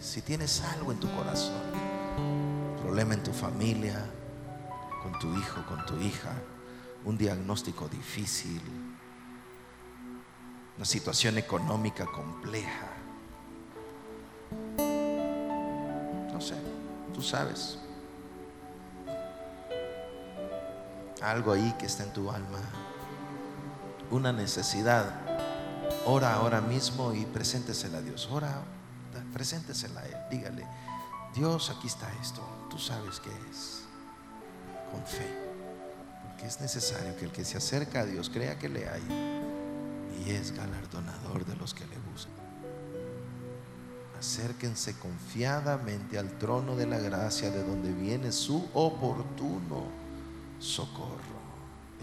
Si tienes algo en tu corazón, problema en tu familia, con tu hijo, con tu hija, un diagnóstico difícil, una situación económica compleja. No sé, tú sabes. Algo ahí que está en tu alma. Una necesidad. Ora ahora mismo y preséntesela a Dios. Ora, preséntesela a Él. Dígale, Dios, aquí está esto. Tú sabes qué es. Con fe. Porque es necesario que el que se acerca a Dios crea que le hay. Y es galardonador de los que le buscan. Acérquense confiadamente al trono de la gracia de donde viene su oportuno socorro.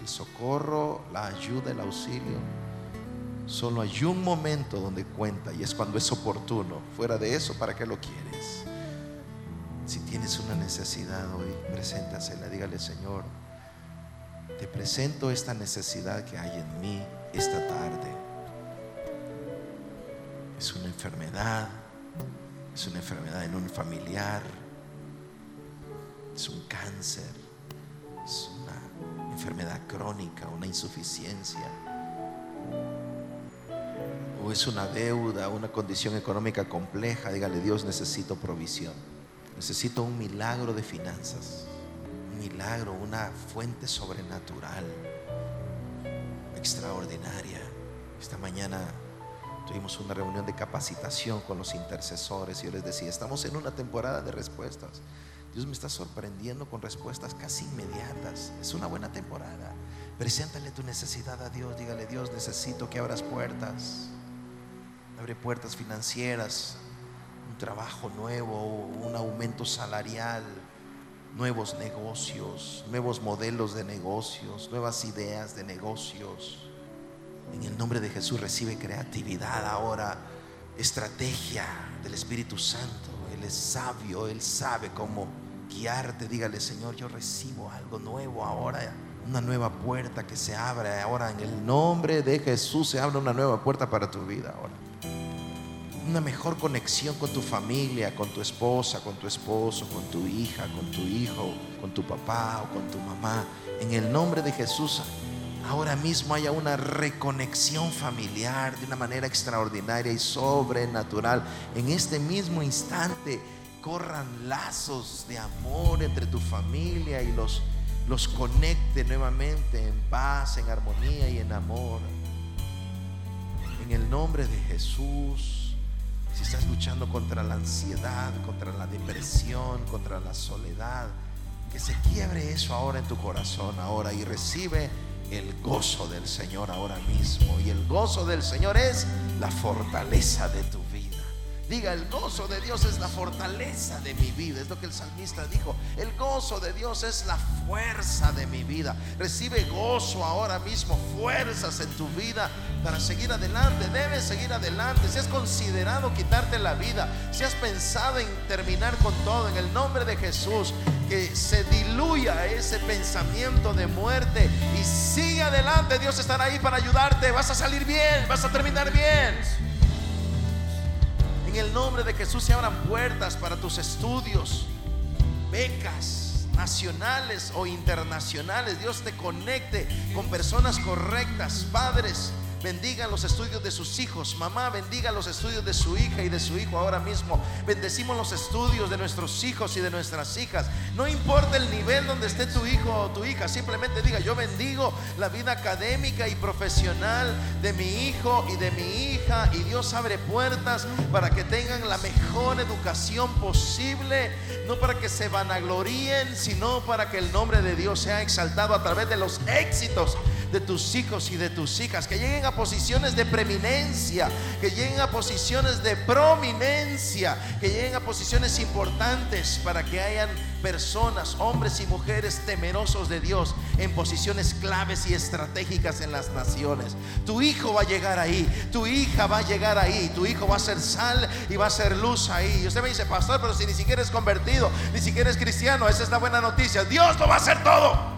El socorro, la ayuda, el auxilio. Solo hay un momento donde cuenta y es cuando es oportuno. Fuera de eso, ¿para qué lo quieres? Si tienes una necesidad hoy, preséntasela. Dígale, Señor, te presento esta necesidad que hay en mí esta tarde. Es una enfermedad, es una enfermedad en un familiar, es un cáncer, es una enfermedad crónica, una insuficiencia, es una deuda, una condición económica compleja. Dígale, Dios, necesito provisión, necesito un milagro de finanzas, un milagro, una fuente sobrenatural, extraordinaria. Esta mañana tuvimos una reunión de capacitación con los intercesores y yo les decía, estamos en una temporada de respuestas. Dios me está sorprendiendo con respuestas casi inmediatas. Es una buena temporada. Preséntale tu necesidad a Dios. Dígale, Dios, necesito que abras puertas. Abre puertas financieras, un trabajo nuevo, un aumento salarial, nuevos negocios, nuevos modelos de negocios, nuevas ideas de negocios. En el nombre de Jesús recibe creatividad ahora, estrategia del Espíritu Santo. Él es sabio, Él sabe cómo guiarte. Dígale, Señor, yo recibo algo nuevo ahora. Una nueva puerta que se abre ahora. En el nombre de Jesús se abre una nueva puerta para tu vida ahora. Una mejor conexión con tu familia, con tu esposa, con tu esposo, con tu hija, con tu hijo, con tu papá o con tu mamá. En el nombre de Jesús ahora mismo haya una reconexión familiar de una manera extraordinaria y sobrenatural. En este mismo instante corran lazos de amor entre tu familia y los, los conecte nuevamente en paz, en armonía y en amor. En el nombre de Jesús, si estás luchando contra la ansiedad, contra la depresión, contra la soledad, que se quiebre eso ahora en tu corazón, ahora y recibe el gozo del Señor ahora mismo. Y el gozo del Señor es la fortaleza de tu. Diga, el gozo de Dios es la fortaleza de mi vida. Es lo que el salmista dijo. El gozo de Dios es la fuerza de mi vida. Recibe gozo ahora mismo, fuerzas en tu vida para seguir adelante. Debes seguir adelante. Si has considerado quitarte la vida, si has pensado en terminar con todo, en el nombre de Jesús, que se diluya ese pensamiento de muerte y sigue adelante. Dios estará ahí para ayudarte. Vas a salir bien, vas a terminar bien. En el nombre de Jesús se abran puertas para tus estudios, becas nacionales o internacionales. Dios te conecte con personas correctas, padres bendiga los estudios de sus hijos. Mamá, bendiga los estudios de su hija y de su hijo ahora mismo. Bendecimos los estudios de nuestros hijos y de nuestras hijas. No importa el nivel donde esté tu hijo o tu hija, simplemente diga, yo bendigo la vida académica y profesional de mi hijo y de mi hija. Y Dios abre puertas para que tengan la mejor educación posible. No para que se vanagloríen, sino para que el nombre de Dios sea exaltado a través de los éxitos de tus hijos y de tus hijas, que lleguen a posiciones de preeminencia, que lleguen a posiciones de prominencia, que lleguen a posiciones importantes para que hayan personas, hombres y mujeres temerosos de Dios en posiciones claves y estratégicas en las naciones. Tu hijo va a llegar ahí, tu hija va a llegar ahí, tu hijo va a ser sal y va a ser luz ahí. Y usted me dice, pastor, pero si ni siquiera es convertido, ni siquiera es cristiano, esa es la buena noticia. Dios lo va a hacer todo.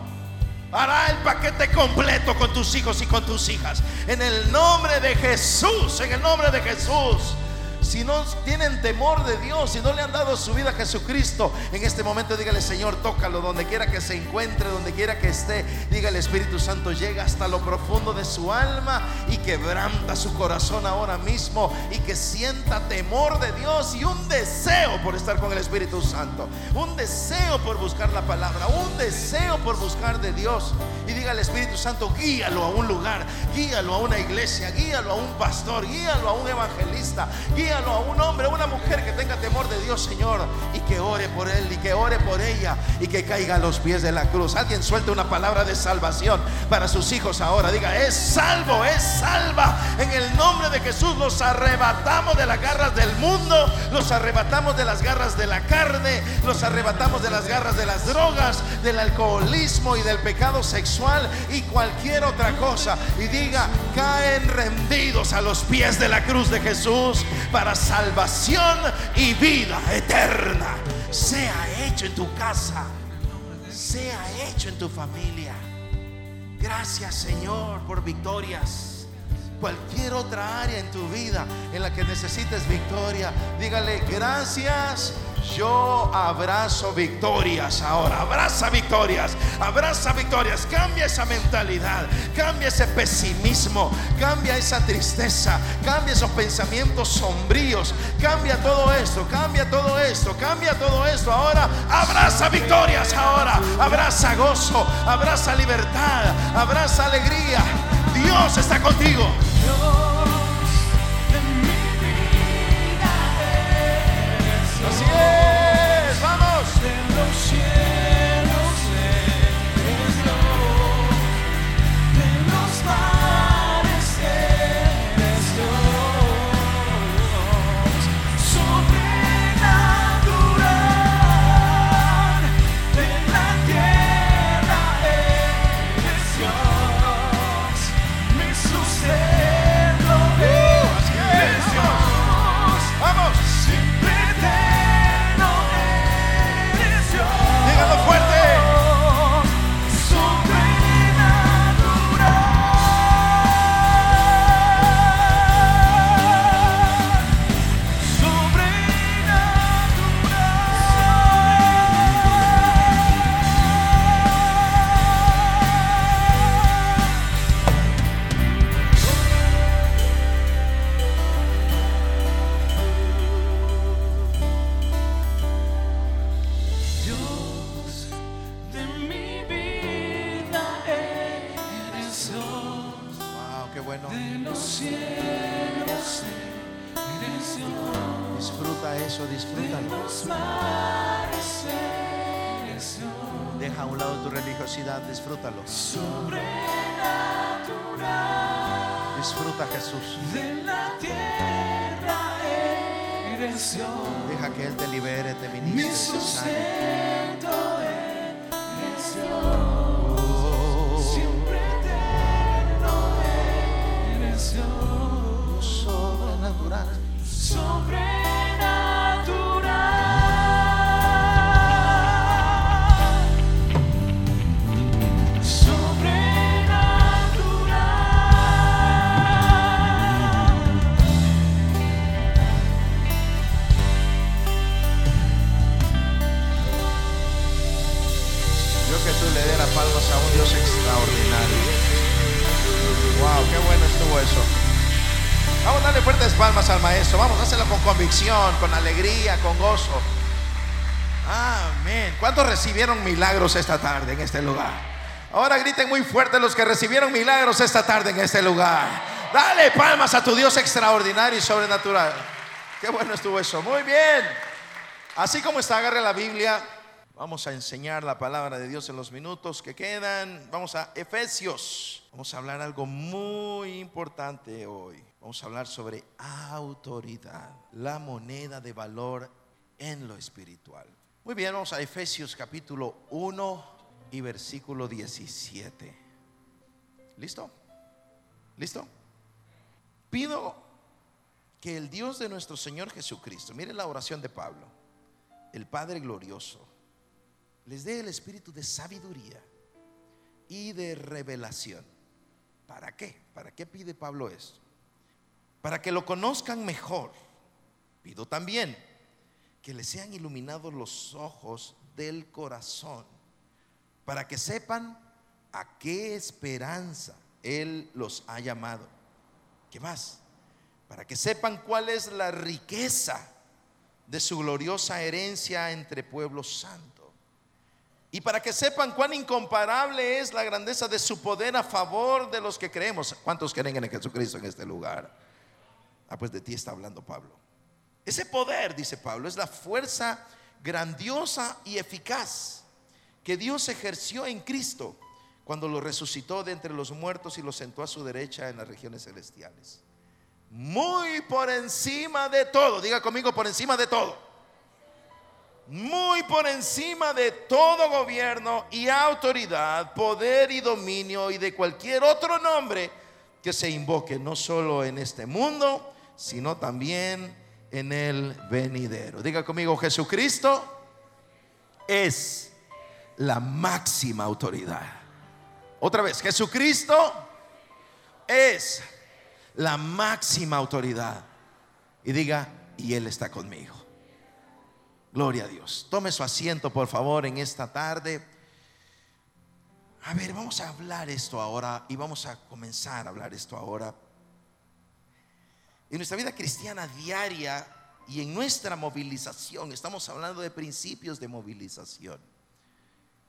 Hará el paquete completo con tus hijos y con tus hijas. En el nombre de Jesús, en el nombre de Jesús. Si no tienen temor de Dios, si no le han dado su vida a Jesucristo, en este momento dígale, Señor, tócalo donde quiera que se encuentre, donde quiera que esté. Dígale, Espíritu Santo, llega hasta lo profundo de su alma y quebranta su corazón ahora mismo y que sienta temor de Dios y un deseo por estar con el Espíritu Santo, un deseo por buscar la palabra, un deseo por buscar de Dios. Y dígale, Espíritu Santo, guíalo a un lugar, guíalo a una iglesia, guíalo a un pastor, guíalo a un evangelista, guíalo a un hombre, a una mujer que tenga temor de Dios, Señor, y que ore por él y que ore por ella y que caiga a los pies de la cruz. Alguien suelte una palabra de salvación para sus hijos ahora. Diga, es salvo, es salva. En el nombre de Jesús los arrebatamos de las garras del mundo, los arrebatamos de las garras de la carne, los arrebatamos de las garras de las drogas, del alcoholismo y del pecado sexual y cualquier otra cosa. Y diga, caen rendidos a los pies de la cruz de Jesús para salvación y vida eterna. Sea hecho en tu casa, sea hecho en tu familia. Gracias Señor por victorias. Cualquier otra área en tu vida en la que necesites victoria, dígale gracias yo abrazo victorias ahora. Abraza victorias. Abraza victorias. Cambia esa mentalidad. Cambia ese pesimismo. Cambia esa tristeza. Cambia esos pensamientos sombríos. Cambia todo esto. Cambia todo esto. Cambia todo esto. Ahora abraza victorias ahora. Abraza gozo. Abraza libertad. Abraza alegría. Dios está contigo. yeah. Con alegría, con gozo. Amén. ¿Cuántos recibieron milagros esta tarde en este lugar? Ahora griten muy fuerte los que recibieron milagros esta tarde en este lugar. Dale palmas a tu Dios extraordinario y sobrenatural. Qué bueno estuvo eso. Muy bien. Así como está, agarre la Biblia. Vamos a enseñar la palabra de Dios en los minutos que quedan. Vamos a Efesios. Vamos a hablar algo muy importante hoy. Vamos a hablar sobre autoridad, la moneda de valor en lo espiritual. Muy bien, vamos a Efesios capítulo 1 y versículo 17. ¿Listo? ¿Listo? Pido que el Dios de nuestro Señor Jesucristo, mire la oración de Pablo, el Padre glorioso, les dé el espíritu de sabiduría y de revelación. ¿Para qué? ¿Para qué pide Pablo esto? Para que lo conozcan mejor pido también que les sean iluminados los ojos del corazón, para que sepan a qué esperanza Él los ha llamado. ¿Qué más? Para que sepan cuál es la riqueza de su gloriosa herencia entre pueblos santos. Y para que sepan cuán incomparable es la grandeza de su poder a favor de los que creemos. ¿Cuántos creen en Jesucristo en este lugar? Ah, pues de ti está hablando Pablo. Ese poder, dice Pablo, es la fuerza grandiosa y eficaz que Dios ejerció en Cristo cuando lo resucitó de entre los muertos y lo sentó a su derecha en las regiones celestiales. Muy por encima de todo, diga conmigo, por encima de todo. Muy por encima de todo gobierno y autoridad, poder y dominio y de cualquier otro nombre que se invoque, no solo en este mundo, sino también en el venidero. Diga conmigo, Jesucristo es la máxima autoridad. Otra vez, Jesucristo es la máxima autoridad. Y diga, y Él está conmigo. Gloria a Dios. Tome su asiento, por favor, en esta tarde. A ver, vamos a hablar esto ahora y vamos a comenzar a hablar esto ahora. En nuestra vida cristiana diaria y en nuestra movilización, estamos hablando de principios de movilización,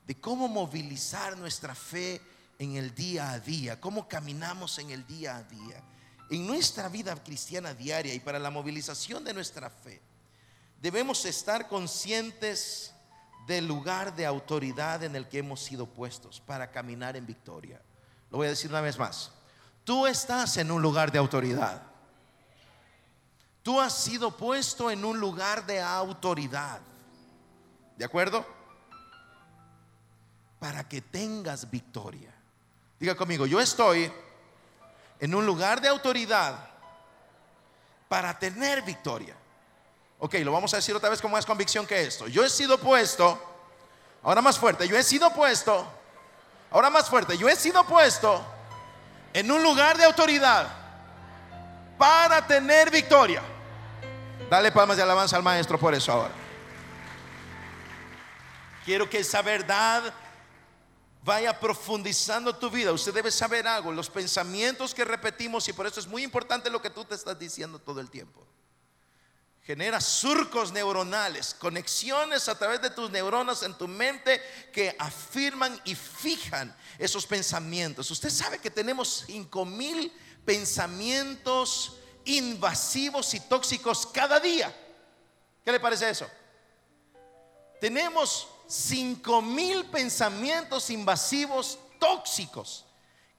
de cómo movilizar nuestra fe en el día a día, cómo caminamos en el día a día, en nuestra vida cristiana diaria y para la movilización de nuestra fe. Debemos estar conscientes del lugar de autoridad en el que hemos sido puestos para caminar en victoria. Lo voy a decir una vez más. Tú estás en un lugar de autoridad. Tú has sido puesto en un lugar de autoridad. ¿De acuerdo? Para que tengas victoria. Diga conmigo, yo estoy en un lugar de autoridad para tener victoria. Ok, lo vamos a decir otra vez con más convicción que esto. Yo he sido puesto, ahora más fuerte, yo he sido puesto, ahora más fuerte, yo he sido puesto en un lugar de autoridad para tener victoria. Dale palmas de alabanza al maestro por eso ahora. Quiero que esa verdad vaya profundizando tu vida. Usted debe saber algo, los pensamientos que repetimos y por eso es muy importante lo que tú te estás diciendo todo el tiempo. Genera surcos neuronales, conexiones a través de tus neuronas en tu mente que afirman y fijan esos pensamientos. Usted sabe que tenemos 5 mil pensamientos invasivos y tóxicos cada día. ¿Qué le parece eso? Tenemos cinco mil pensamientos invasivos tóxicos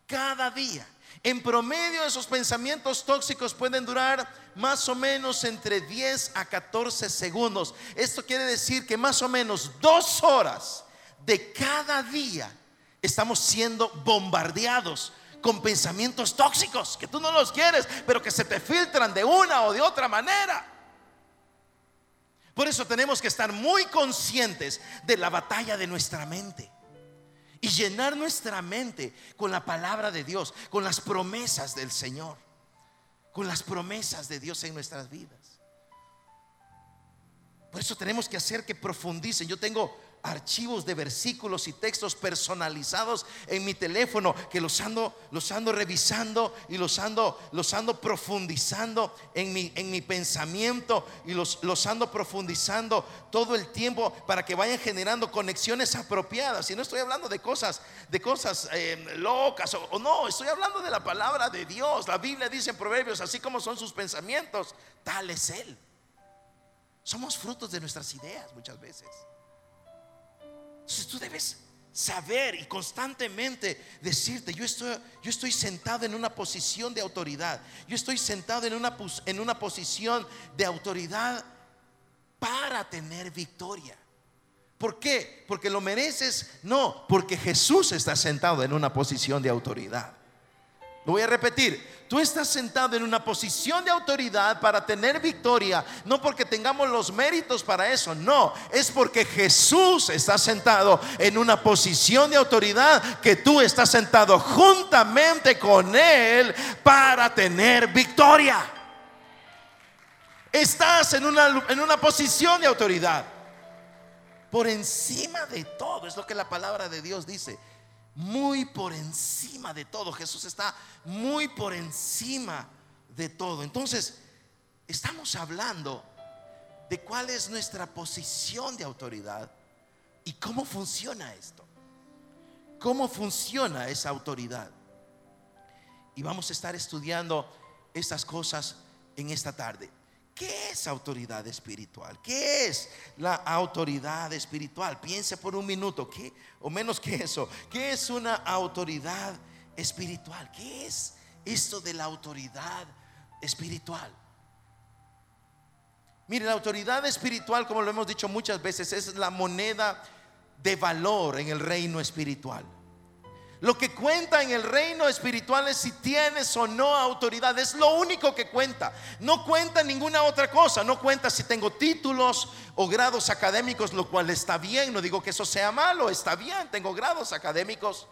cada día. En promedio esos pensamientos tóxicos pueden durar más o menos entre 10 a 14 segundos. Esto quiere decir que más o menos dos horas de cada día estamos siendo bombardeados con pensamientos tóxicos que tú no los quieres, pero que se te filtran de una o de otra manera. Por eso tenemos que estar muy conscientes de la batalla de nuestra mente y llenar nuestra mente con la palabra de Dios, con las promesas del Señor, con las promesas de Dios en nuestras vidas. Por eso tenemos que hacer que profundicen. Yo tengo archivos de versículos y textos personalizados en mi teléfono que los ando, los ando revisando y los ando, los ando profundizando en mi, en mi pensamiento y los, los ando profundizando todo el tiempo para que vayan generando conexiones apropiadas. Y no estoy hablando de cosas, de cosas eh, locas o, o no, estoy hablando de la palabra de Dios. La Biblia dice en Proverbios, así como son sus pensamientos, tal es Él. Somos frutos de nuestras ideas muchas veces. Entonces tú debes saber y constantemente decirte, yo estoy, yo estoy sentado en una posición de autoridad, yo estoy sentado en una, en una posición de autoridad para tener victoria. ¿Por qué? ¿Porque lo mereces? No, porque Jesús está sentado en una posición de autoridad. Lo voy a repetir. Tú estás sentado en una posición de autoridad para tener victoria, no porque tengamos los méritos para eso, no, es porque Jesús está sentado en una posición de autoridad que tú estás sentado juntamente con Él para tener victoria. Estás en una, en una posición de autoridad. Por encima de todo, es lo que la palabra de Dios dice. Muy por encima de todo. Jesús está muy por encima de todo. Entonces, estamos hablando de cuál es nuestra posición de autoridad y cómo funciona esto. ¿Cómo funciona esa autoridad? Y vamos a estar estudiando estas cosas en esta tarde. ¿Qué es autoridad espiritual? ¿Qué es la autoridad espiritual? Piense por un minuto, ¿qué? O menos que eso. ¿Qué es una autoridad espiritual? ¿Qué es esto de la autoridad espiritual? Mire, la autoridad espiritual, como lo hemos dicho muchas veces, es la moneda de valor en el reino espiritual. Lo que cuenta en el reino espiritual es si tienes o no autoridad. Es lo único que cuenta. No cuenta ninguna otra cosa. No cuenta si tengo títulos o grados académicos, lo cual está bien. No digo que eso sea malo, está bien. Tengo grados académicos.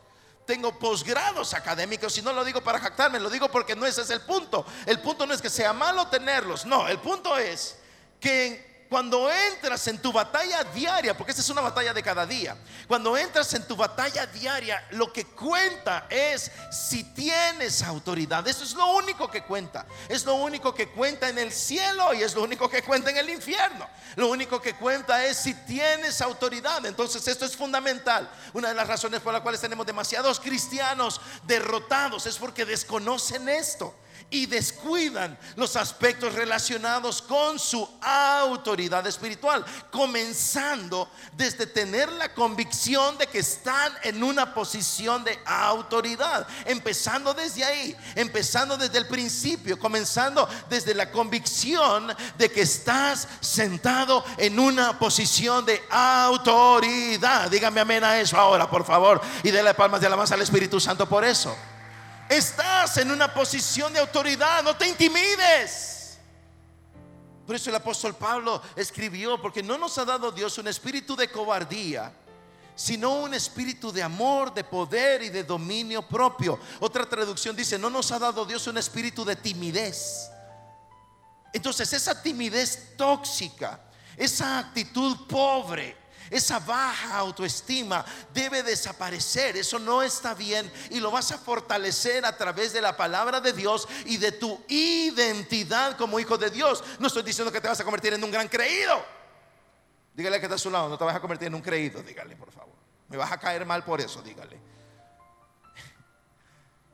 Tengo posgrados académicos y no lo digo para jactarme, lo digo porque no ese es el punto. El punto no es que sea malo tenerlos, no, el punto es que cuando entras en tu batalla diaria, porque esta es una batalla de cada día, cuando entras en tu batalla diaria, lo que cuenta es si tienes autoridad. Eso es lo único que cuenta. Es lo único que cuenta en el cielo y es lo único que cuenta en el infierno. Lo único que cuenta es si tienes autoridad. Entonces esto es fundamental. Una de las razones por las cuales tenemos demasiados cristianos derrotados es porque desconocen esto y descuidan los aspectos relacionados con su autoridad espiritual, comenzando desde tener la convicción de que están en una posición de autoridad, empezando desde ahí, empezando desde el principio, comenzando desde la convicción de que estás sentado en una posición de autoridad. Dígame amén a eso ahora, por favor, y déle palmas de alabanza al Espíritu Santo por eso. Estás en una posición de autoridad, no te intimides. Por eso el apóstol Pablo escribió, porque no nos ha dado Dios un espíritu de cobardía, sino un espíritu de amor, de poder y de dominio propio. Otra traducción dice, no nos ha dado Dios un espíritu de timidez. Entonces esa timidez tóxica, esa actitud pobre, esa baja autoestima debe desaparecer. Eso no está bien y lo vas a fortalecer a través de la palabra de Dios y de tu identidad como hijo de Dios. No estoy diciendo que te vas a convertir en un gran creído. Dígale que está a su lado, no te vas a convertir en un creído, dígale por favor. Me vas a caer mal por eso, dígale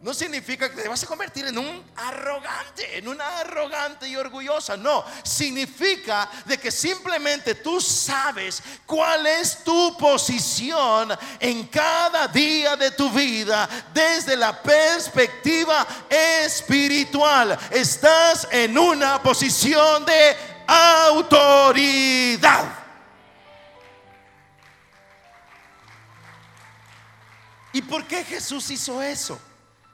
no significa que te vas a convertir en un arrogante, en una arrogante y orgullosa. No, significa de que simplemente tú sabes cuál es tu posición en cada día de tu vida desde la perspectiva espiritual. Estás en una posición de autoridad. ¿Y por qué Jesús hizo eso?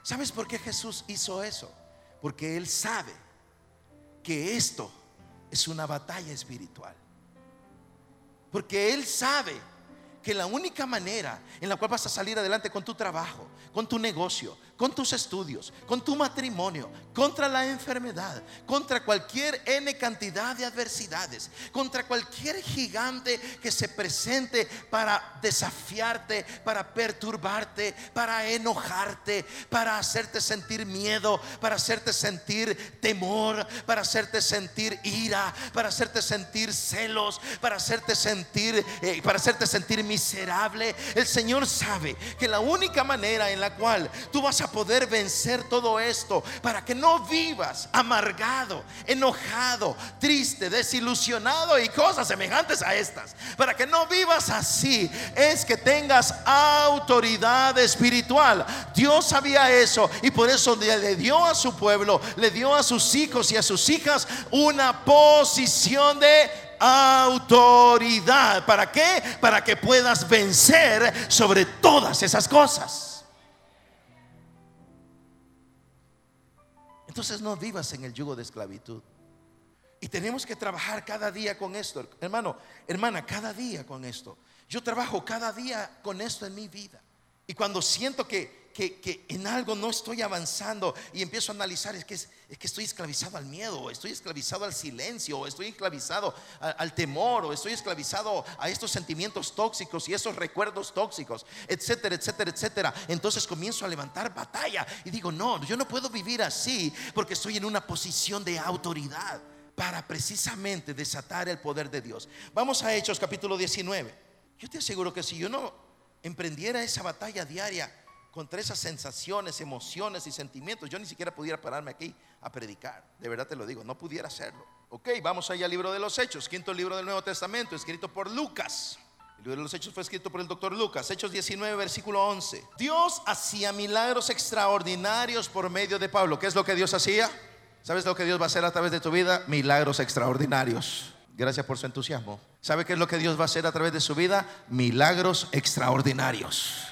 ¿Sabes por qué Jesús hizo eso? Porque Él sabe que esto es una batalla espiritual. Porque Él sabe que la única manera en la cual vas a salir adelante con tu trabajo, con tu negocio, con tus estudios, con tu matrimonio, contra la enfermedad, contra cualquier N cantidad de adversidades, contra cualquier gigante que se presente para desafiarte, para perturbarte, para enojarte, para hacerte sentir miedo, para hacerte sentir temor, para hacerte sentir ira, para hacerte sentir celos, para hacerte sentir, eh, para hacerte sentir miserable. El Señor sabe que la única manera en la cual tú vas a poder vencer todo esto, para que no vivas amargado, enojado, triste, desilusionado y cosas semejantes a estas. Para que no vivas así, es que tengas autoridad espiritual. Dios sabía eso y por eso le dio a su pueblo, le dio a sus hijos y a sus hijas una posición de autoridad. ¿Para qué? Para que puedas vencer sobre todas esas cosas. Entonces no vivas en el yugo de esclavitud. Y tenemos que trabajar cada día con esto. Hermano, hermana, cada día con esto. Yo trabajo cada día con esto en mi vida. Y cuando siento que que, en algo no estoy avanzando y empiezo a analizar, es que, es, que estoy esclavizado al miedo, estoy esclavizado al silencio, estoy esclavizado al temor, o estoy esclavizado a estos sentimientos tóxicos y esos recuerdos tóxicos, etcétera, etcétera, etcétera. Entonces comienzo a levantar batalla y digo, no, yo no puedo vivir así porque estoy en una posición de autoridad para precisamente desatar el poder de Dios. Vamos a Hechos capítulo 19. Yo te aseguro que si yo no emprendiera esa batalla diaria contra esas sensaciones, emociones y sentimientos, yo ni siquiera pudiera pararme aquí a predicar. De verdad te lo digo, no pudiera hacerlo. Ok, vamos allá al libro de los Hechos, quinto libro del Nuevo Testamento, escrito por Lucas. El libro de los Hechos fue escrito por el doctor Lucas, Hechos 19, versículo 11. Dios hacía milagros extraordinarios por medio de Pablo. ¿Qué es lo que Dios hacía? ¿Sabes lo que Dios va a hacer a través de tu vida? Milagros extraordinarios. Gracias por su entusiasmo. ¿Sabe qué es lo que Dios va a hacer a través de su vida? Milagros extraordinarios.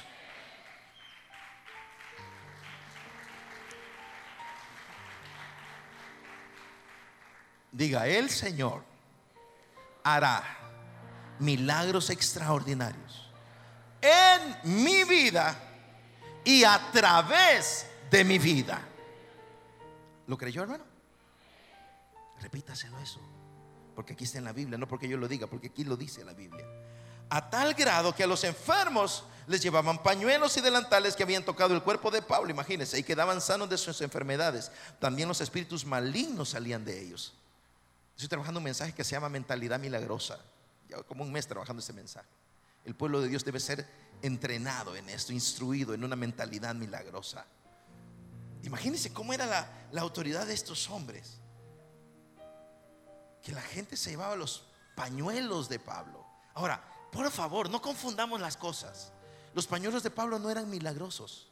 Diga, el Señor hará milagros extraordinarios en mi vida y a través de mi vida. ¿Lo creyó, hermano? Repítaselo eso. Porque aquí está en la Biblia, no porque yo lo diga, porque aquí lo dice la Biblia. A tal grado que a los enfermos les llevaban pañuelos y delantales que habían tocado el cuerpo de Pablo, imagínense, y quedaban sanos de sus enfermedades. También los espíritus malignos salían de ellos. Estoy trabajando un mensaje que se llama mentalidad milagrosa. Ya como un mes trabajando ese mensaje. El pueblo de Dios debe ser entrenado en esto, instruido en una mentalidad milagrosa. Imagínense cómo era la, autoridad de estos hombres. Que la gente se llevaba los pañuelos de Pablo. Ahora, por favor, no confundamos las cosas. Los pañuelos de Pablo no eran milagrosos.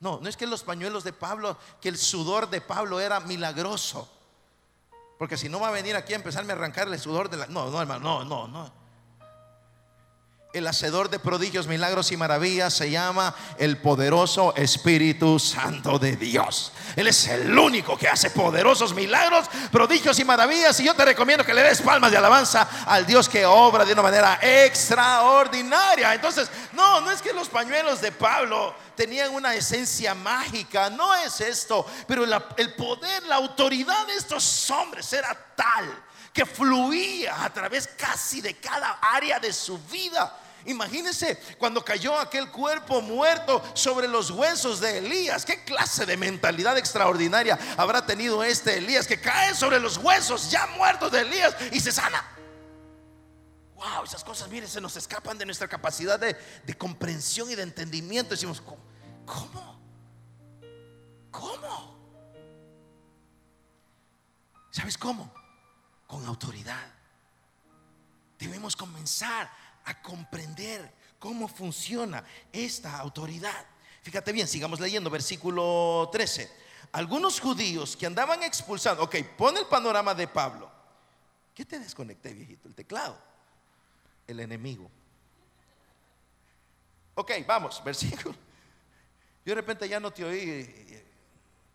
No, no es que los pañuelos de Pablo, que el sudor de Pablo era milagroso. Porque si no va a venir aquí a empezarme a arrancarle el sudor de la... No, no, hermano, no, no, no. El hacedor de prodigios, milagros y maravillas se llama el poderoso Espíritu Santo de Dios. Él es el único que hace poderosos milagros, prodigios y maravillas. Y yo te recomiendo que le des palmas de alabanza al Dios que obra de una manera extraordinaria. Entonces, no, no es que los pañuelos de Pablo tenían una esencia mágica, no es esto. Pero el poder, la autoridad de estos hombres era tal que fluía a través casi de cada área de su vida. Imagínense cuando cayó aquel cuerpo muerto sobre los huesos de Elías. ¿Qué clase de mentalidad extraordinaria habrá tenido este Elías que cae sobre los huesos ya muertos de Elías y se sana? Wow, esas cosas, miren, se nos escapan de nuestra capacidad de, comprensión y de entendimiento. Decimos, ¿cómo? ¿Cómo? ¿Sabes cómo? Con autoridad. Debemos comenzar a comprender cómo funciona esta autoridad. Fíjate bien, sigamos leyendo versículo 13. Algunos judíos que andaban expulsando, ok, pon el panorama de Pablo. ¿Qué te desconecté, viejito? El teclado. El enemigo. Ok, vamos, versículo. Yo de repente ya no te oí.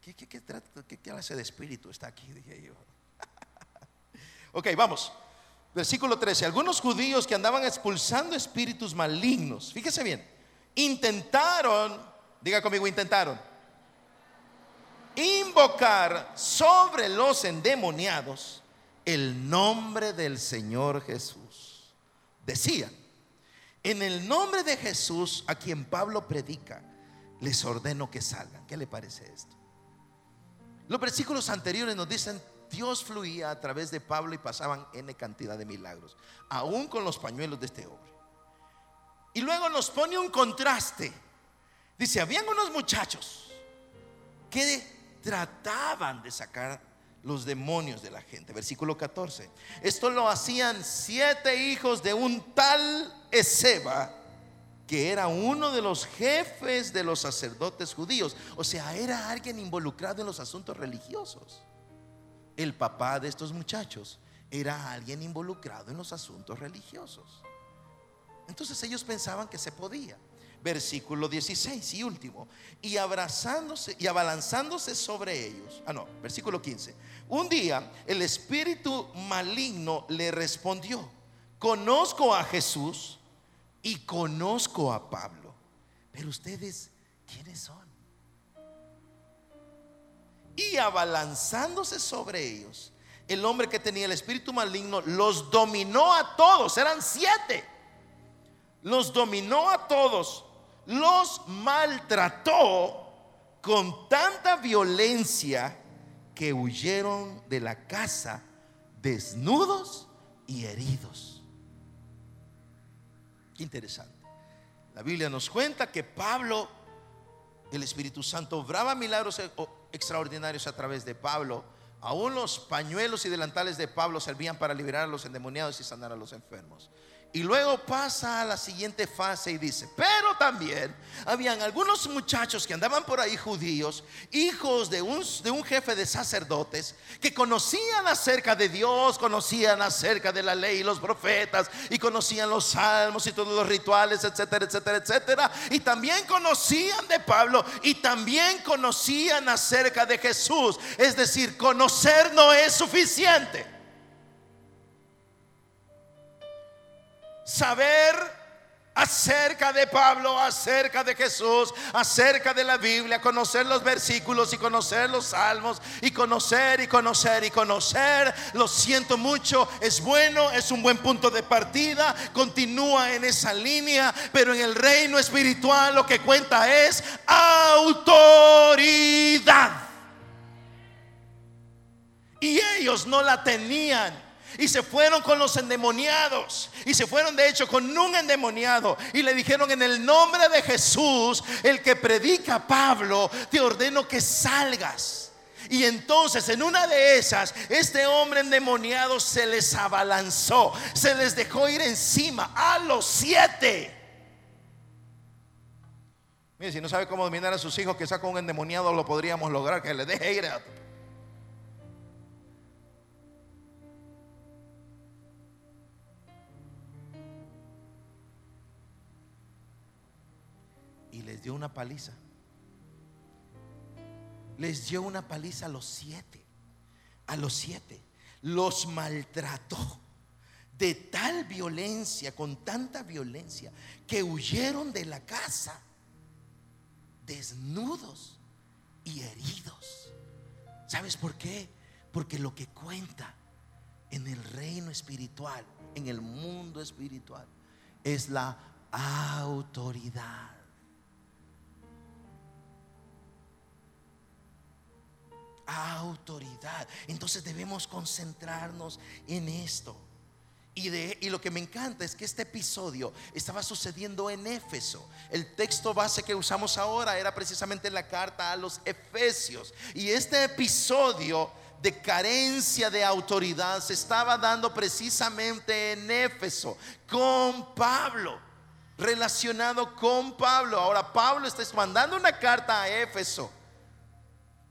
¿Qué, qué, qué clase de espíritu está aquí? Dije yo. Ok, vamos. Versículo 13. Algunos judíos que andaban expulsando espíritus malignos, fíjese bien, intentaron, diga conmigo, intentaron, invocar sobre los endemoniados el nombre del Señor Jesús. Decían, en el nombre de Jesús a quien Pablo predica, les ordeno que salgan. ¿Qué le parece esto? Los versículos anteriores nos dicen Dios fluía a través de Pablo y pasaban N cantidad de milagros, aún con los pañuelos de este hombre. Y luego nos pone un contraste. Dice, habían unos muchachos que trataban de sacar los demonios de la gente. Versículo 14. Esto lo hacían siete hijos de un tal Ezeba, que era uno de los jefes de los sacerdotes judíos. O sea, era alguien involucrado en los asuntos religiosos el papá de estos muchachos era alguien involucrado en los asuntos religiosos. Entonces ellos pensaban que se podía. Versículo 16 y último. Y abrazándose y abalanzándose sobre ellos. Ah, no, versículo 15. Un día el espíritu maligno le respondió, conozco a Jesús y conozco a Pablo, pero ustedes ¿quiénes son? Y abalanzándose sobre ellos, el hombre que tenía el espíritu maligno los dominó a todos, eran siete. Los dominó a todos, los maltrató con tanta violencia que huyeron de la casa desnudos y heridos. Qué interesante. La Biblia nos cuenta que Pablo, el Espíritu Santo, obraba milagros extraordinarios a través de Pablo. Aún los pañuelos y delantales de Pablo servían para liberar a los endemoniados y sanar a los enfermos. Y luego pasa a la siguiente fase y dice, pero también habían algunos muchachos que andaban por ahí judíos, hijos de un, de un jefe de sacerdotes, que conocían acerca de Dios, conocían acerca de la ley y los profetas, y conocían los salmos y todos los rituales, etcétera, etcétera, etcétera. Y también conocían de Pablo y también conocían acerca de Jesús. Es decir, conocer no es suficiente. Saber acerca de Pablo, acerca de Jesús, acerca de la Biblia, conocer los versículos y conocer los salmos y conocer y conocer y conocer. Lo siento mucho, es bueno, es un buen punto de partida, continúa en esa línea, pero en el reino espiritual lo que cuenta es autoridad. Y ellos no la tenían. Y se fueron con los endemoniados. Y se fueron de hecho con un endemoniado. Y le dijeron en el nombre de Jesús, el que predica Pablo, te ordeno que salgas. Y entonces en una de esas, este hombre endemoniado se les abalanzó, se les dejó ir encima a los siete. Mire, si no sabe cómo dominar a sus hijos, que con un endemoniado lo podríamos lograr, que le deje ir a dio una paliza. Les dio una paliza a los siete. A los siete. Los maltrató de tal violencia, con tanta violencia, que huyeron de la casa desnudos y heridos. ¿Sabes por qué? Porque lo que cuenta en el reino espiritual, en el mundo espiritual, es la autoridad. Autoridad. Entonces debemos concentrarnos en esto. Y, de, y, lo que me encanta es que este episodio estaba sucediendo en Éfeso. El texto base que usamos ahora era precisamente la carta a los Efesios. Y este episodio de carencia de autoridad se estaba dando precisamente en Éfeso con Pablo, relacionado con Pablo. Ahora Pablo está mandando una carta a Éfeso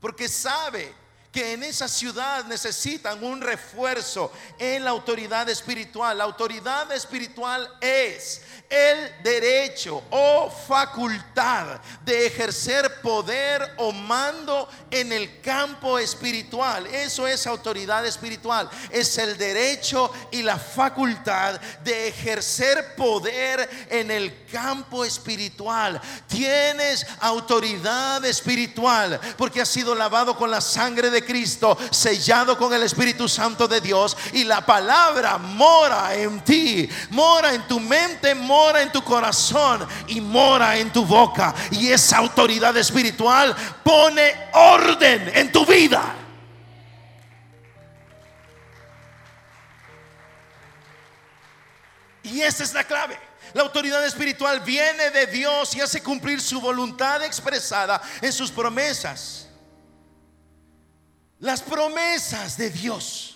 porque sabe que en esa ciudad necesitan un refuerzo en la autoridad espiritual. La autoridad espiritual es el derecho o facultad de ejercer poder o mando en el campo espiritual. Eso es autoridad espiritual. Es el derecho y la facultad de ejercer poder en el campo espiritual. Tienes autoridad espiritual porque has sido lavado con la sangre de Cristo, sellado con el Espíritu Santo de Dios y la palabra mora en ti, mora en tu mente, mora en tu corazón y mora en tu boca. Y esa autoridad espiritual pone orden en tu vida. Y esa es la clave. La autoridad espiritual viene de Dios y hace cumplir su voluntad expresada en sus promesas. Las promesas de Dios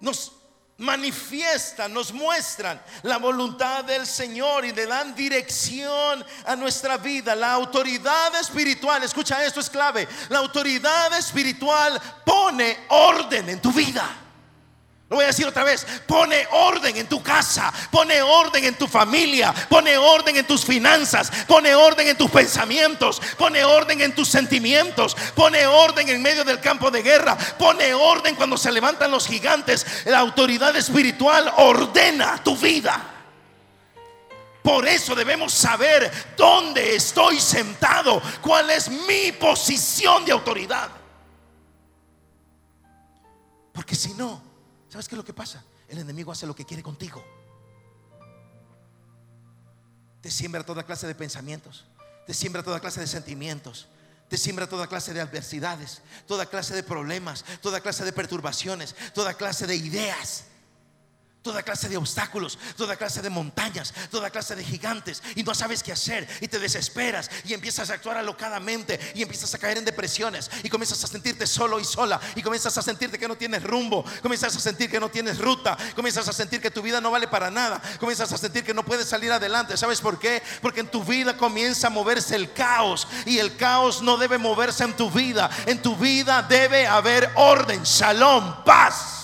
nos manifiestan, nos muestran la voluntad del Señor y le dan dirección a nuestra vida. La autoridad espiritual, escucha esto es clave, la autoridad espiritual pone orden en tu vida voy a decir otra vez, pone orden en tu casa, pone orden en tu familia, pone orden en tus finanzas, pone orden en tus pensamientos, pone orden en tus sentimientos, pone orden en medio del campo de guerra, pone orden cuando se levantan los gigantes. La autoridad espiritual ordena tu vida. Por eso debemos saber dónde estoy sentado, cuál es mi posición de autoridad. Porque si no, ¿sabes qué es lo que pasa? El enemigo hace lo que quiere contigo. Te siembra toda clase de pensamientos, te siembra toda clase de sentimientos, te siembra toda clase de adversidades, toda clase de problemas, toda clase de perturbaciones, toda clase de ideas toda clase de obstáculos, toda clase de montañas, toda clase de gigantes y no sabes qué hacer y te desesperas y empiezas a actuar alocadamente y empiezas a caer en depresiones y comienzas a sentirte solo y sola y comienzas a sentirte que no tienes rumbo, comienzas a sentir que no tienes ruta, comienzas a sentir que tu vida no vale para nada, comienzas a sentir que no puedes salir adelante. ¿Sabes por qué? Porque en tu vida comienza a moverse el caos y el caos no debe moverse en tu vida. En tu vida debe haber orden, shalom, paz.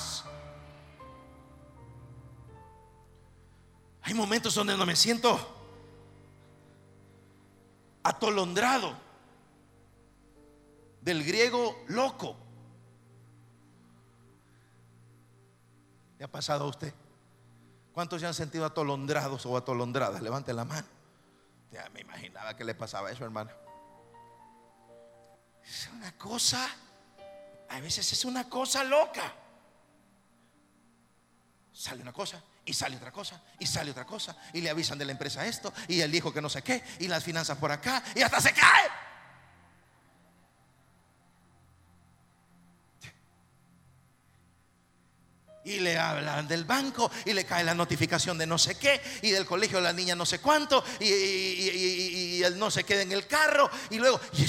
Hay momentos donde no me siento atolondrado del griego loco. ¿Le ha pasado a usted? ¿Cuántos se han sentido atolondrados o atolondradas? Levante la mano. Ya me imaginaba que le pasaba eso, hermano. Es una cosa, a veces es una cosa loca. Sale una cosa, y sale otra cosa, y sale otra cosa, y le avisan de la empresa esto, y el hijo que no sé qué, y las finanzas por acá, y hasta se cae. Y le hablan del banco y le cae la notificación de no sé qué y del colegio de la niña no sé cuánto y, y, él no se queda en el carro y luego y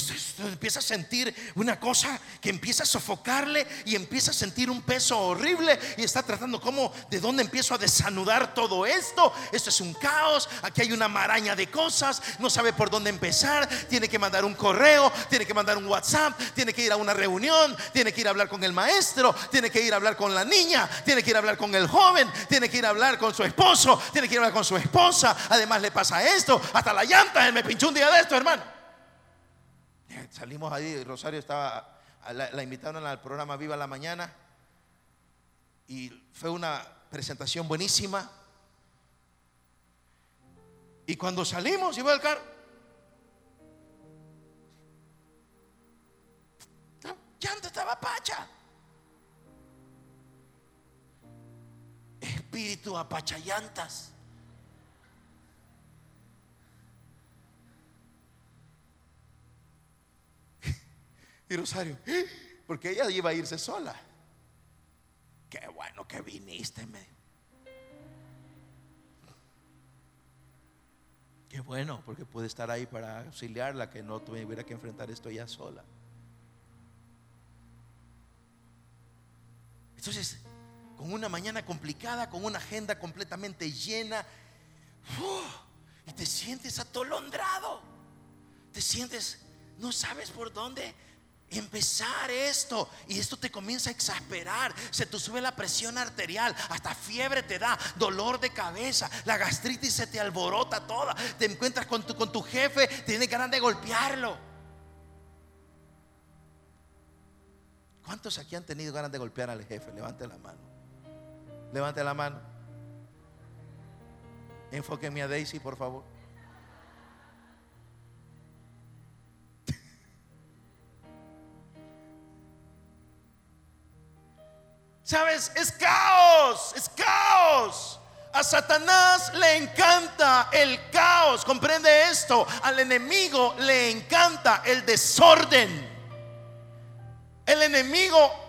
empieza a sentir una cosa que empieza a sofocarle y empieza a sentir un peso horrible y está tratando como de dónde empiezo a desanudar todo esto. Esto es un caos, aquí hay una maraña de cosas, no sabe por dónde empezar, tiene que mandar un correo, tiene que mandar un WhatsApp, tiene que ir a una reunión, tiene que ir a hablar con el maestro, tiene que ir a hablar con la niña tiene que ir a hablar con el joven, tiene que ir a hablar con su esposo, tiene que ir a hablar con su esposa. Además le pasa esto, hasta la llanta, él me pinchó un día de esto, hermano. Salimos ahí, Rosario estaba, la, la invitaron al programa Viva la Mañana y fue una presentación buenísima. Y cuando salimos voy al carro, llanta estaba pacha. Espíritu apachayantas. Y Rosario, porque ella iba a irse sola. Qué bueno que viniste, me Qué bueno, porque puede estar ahí para auxiliarla, que no tuviera que enfrentar esto ya sola. Entonces, con una mañana complicada, con una agenda completamente llena. y te sientes atolondrado. Te sientes, no sabes por dónde empezar esto y esto te comienza a exasperar, se te sube la presión arterial, hasta fiebre te da, dolor de cabeza, la gastritis se te alborota toda, te encuentras con tu, con tu jefe, tienes ganas de golpearlo. ¿Cuántos aquí han tenido ganas de golpear al jefe? Levante la mano. Levante la mano. Enfóqueme a Daisy, por favor. ¿Sabes? Es caos, es caos. A Satanás le encanta el caos, comprende esto. Al enemigo le encanta el desorden. El enemigo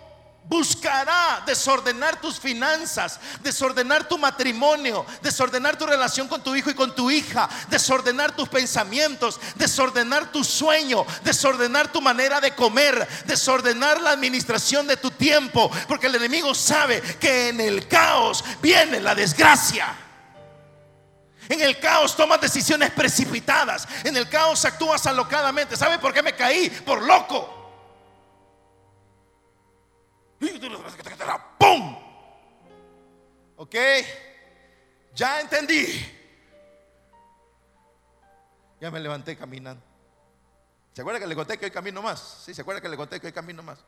buscará desordenar tus finanzas, desordenar tu matrimonio, desordenar tu relación con tu hijo y con tu hija, desordenar tus pensamientos, desordenar tu sueño, desordenar tu manera de comer, desordenar la administración de tu tiempo, porque el enemigo sabe que en el caos viene la desgracia. En el caos tomas decisiones precipitadas. En el caos actúas alocadamente. ¿Sabe por qué me caí? Por loco. ¡Pum! ¿Ok? Ya entendí. Ya me levanté caminando. ¿Se acuerda que le conté que hoy camino más? Sí, ¿se acuerda que le conté que hoy camino más?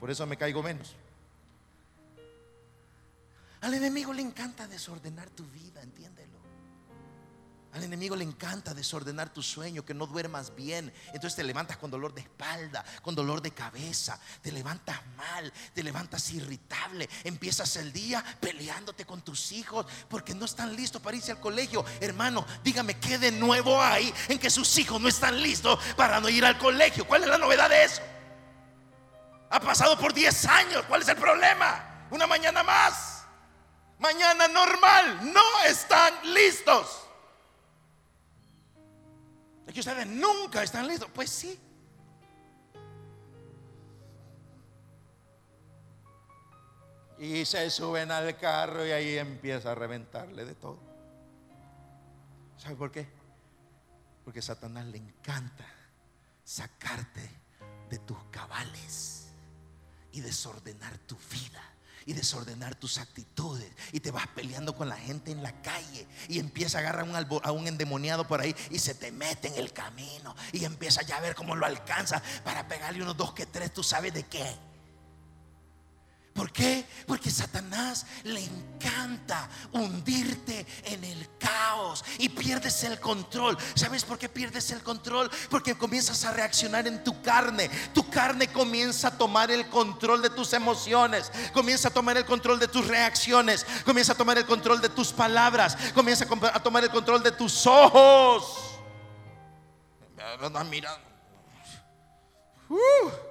Por eso me caigo menos. Al enemigo le encanta desordenar tu vida, entiéndelo. Al enemigo le encanta desordenar tu sueño, que no duermas bien. Entonces te levantas con dolor de espalda, con dolor de cabeza, te levantas mal, te levantas irritable, empiezas el día peleándote con tus hijos porque no están listos para irse al colegio. Hermano, dígame qué de nuevo hay en que sus hijos no están listos para no ir al colegio. ¿Cuál es la novedad de eso? Ha pasado por 10 años, ¿cuál es el problema? Una mañana más. Mañana normal, no están listos. Es que ustedes nunca están listos. Pues sí. Y se suben al carro y ahí empieza a reventarle de todo. ¿Sabe por qué? Porque a Satanás le encanta sacarte de tus cabales y desordenar tu vida y desordenar tus actitudes. Y te vas peleando con la gente en la calle. Y empieza a agarrar un a un endemoniado por ahí y se te mete en el camino. Y empieza ya a ver cómo lo alcanza para pegarle unos dos que tres. Tú sabes de qué. ¿Por qué? Porque Satanás le encanta hundirte en el caos y pierdes el control. ¿Sabes por qué pierdes el control? Porque comienzas a reaccionar en tu carne. Tu carne comienza a tomar el control de tus emociones, comienza a tomar el control de tus reacciones, comienza a tomar el control de tus palabras, comienza a tomar el control de tus ojos. Mira. Uh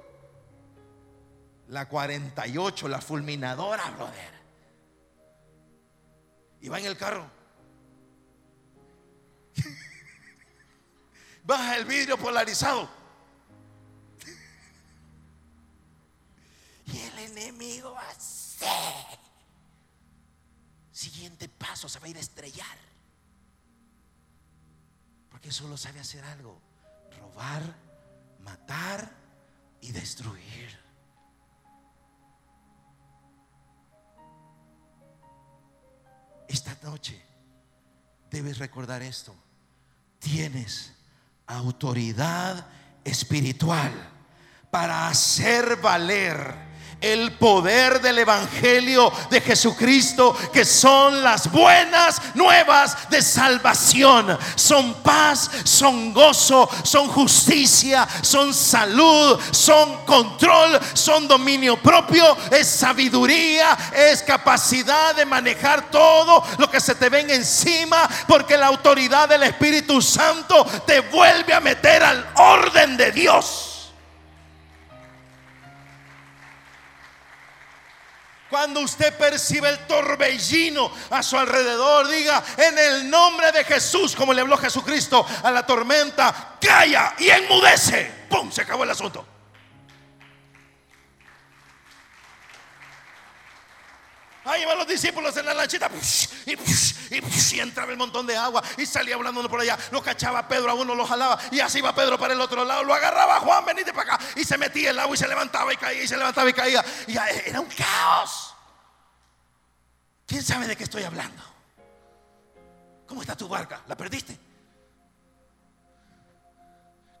la 48, la fulminadora, brother. Y va en el carro. Baja el vidrio polarizado. Y el enemigo ser. Siguiente paso, se va a ir a estrellar. Porque solo sabe hacer algo. Robar, matar y destruir. Esta noche debes recordar esto. Tienes autoridad espiritual para hacer valer el poder del Evangelio de Jesucristo, que son las buenas nuevas de salvación. Son paz, son gozo, son justicia, son salud, son control, son dominio propio, es sabiduría, es capacidad de manejar todo lo que se te ven encima, porque la autoridad del Espíritu Santo te vuelve a meter al orden de Dios. Cuando usted percibe el torbellino a su alrededor, diga en el nombre de Jesús, como le habló Jesucristo a la tormenta, calla y enmudece. ¡Pum! Se acabó el asunto. Ahí van los discípulos en la lanchita y, entraba el montón de agua y salía hablando uno por allá. Lo cachaba Pedro a uno, lo jalaba y así iba Pedro para el otro lado. Lo agarraba Juan, venite para acá y se metía el agua y se levantaba y caía y se levantaba y caía. Y era un caos. ¿Quién sabe de qué estoy hablando? ¿Cómo está tu barca? ¿La perdiste?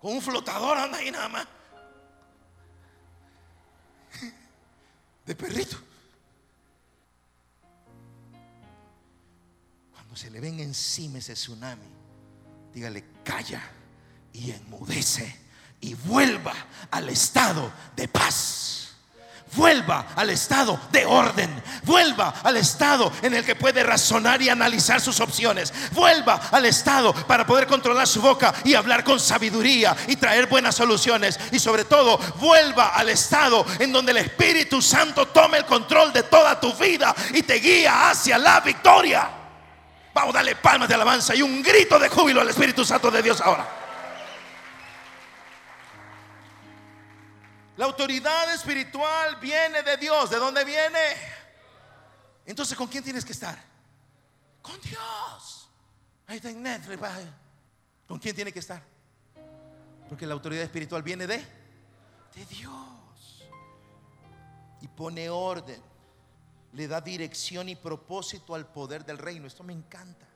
Con un flotador anda ahí nada más. De perrito. Se le ven encima ese tsunami, dígale, calla y enmudece y vuelva al estado de paz. Vuelva al estado de orden. Vuelva al estado en el que puede razonar y analizar sus opciones. Vuelva al estado para poder controlar su boca y hablar con sabiduría y traer buenas soluciones. Y sobre todo, vuelva al estado en donde el Espíritu Santo tome el control de toda tu vida y te guía hacia la victoria. Vamos a darle palmas de alabanza y un grito de júbilo al Espíritu Santo de Dios ahora. La autoridad espiritual viene de Dios. ¿De dónde viene? Entonces, ¿con quién tienes que estar? Con Dios. ¿Con quién tiene que estar? Porque la autoridad espiritual viene de, de Dios. Y pone orden le da dirección y propósito al poder del reino. Esto me encanta.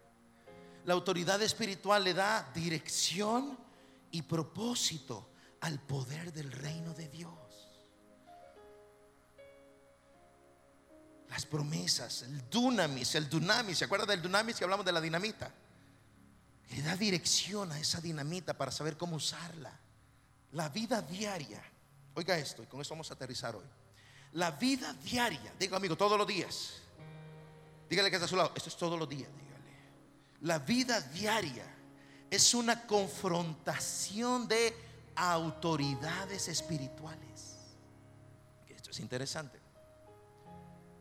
La autoridad espiritual le da dirección y propósito al poder del reino de Dios. Las promesas, el dunamis, el dunamis. ¿Se acuerdan del dunamis que hablamos de la dinamita? Le da dirección a esa dinamita para saber cómo usarla. La vida diaria. Oiga esto, y con esto vamos a aterrizar hoy. La vida diaria, digo amigo, todos los días. Dígale que está a su lado, esto es todos los días, dígale. La vida diaria es una confrontación de autoridades espirituales. Esto es interesante.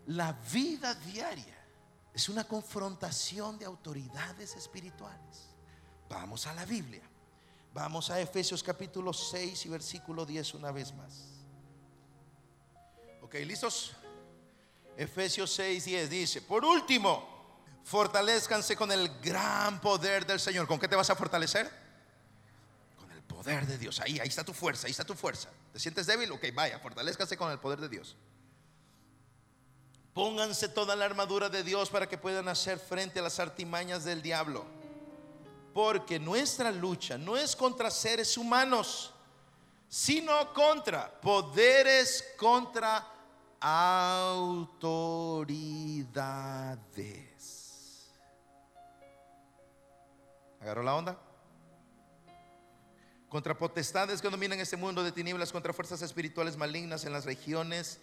La vida diaria es una confrontación de autoridades espirituales. Vamos a la Biblia. Vamos a Efesios capítulo 6 y versículo 10 una vez más. Ok, ¿listos? Efesios 6, 10 dice, por último, fortalezcanse con el gran poder del Señor. ¿Con qué te vas a fortalecer? Con el poder de Dios. Ahí, ahí está tu fuerza, ahí está tu fuerza. ¿Te sientes débil? Ok, vaya, fortalezcanse con el poder de Dios. Pónganse toda la armadura de Dios para que puedan hacer frente a las artimañas del diablo. Porque nuestra lucha no es contra seres humanos, sino contra poderes, contra autoridades. ¿Agarró la onda? Contra potestades que dominan este mundo de tinieblas, contra fuerzas espirituales malignas en las regiones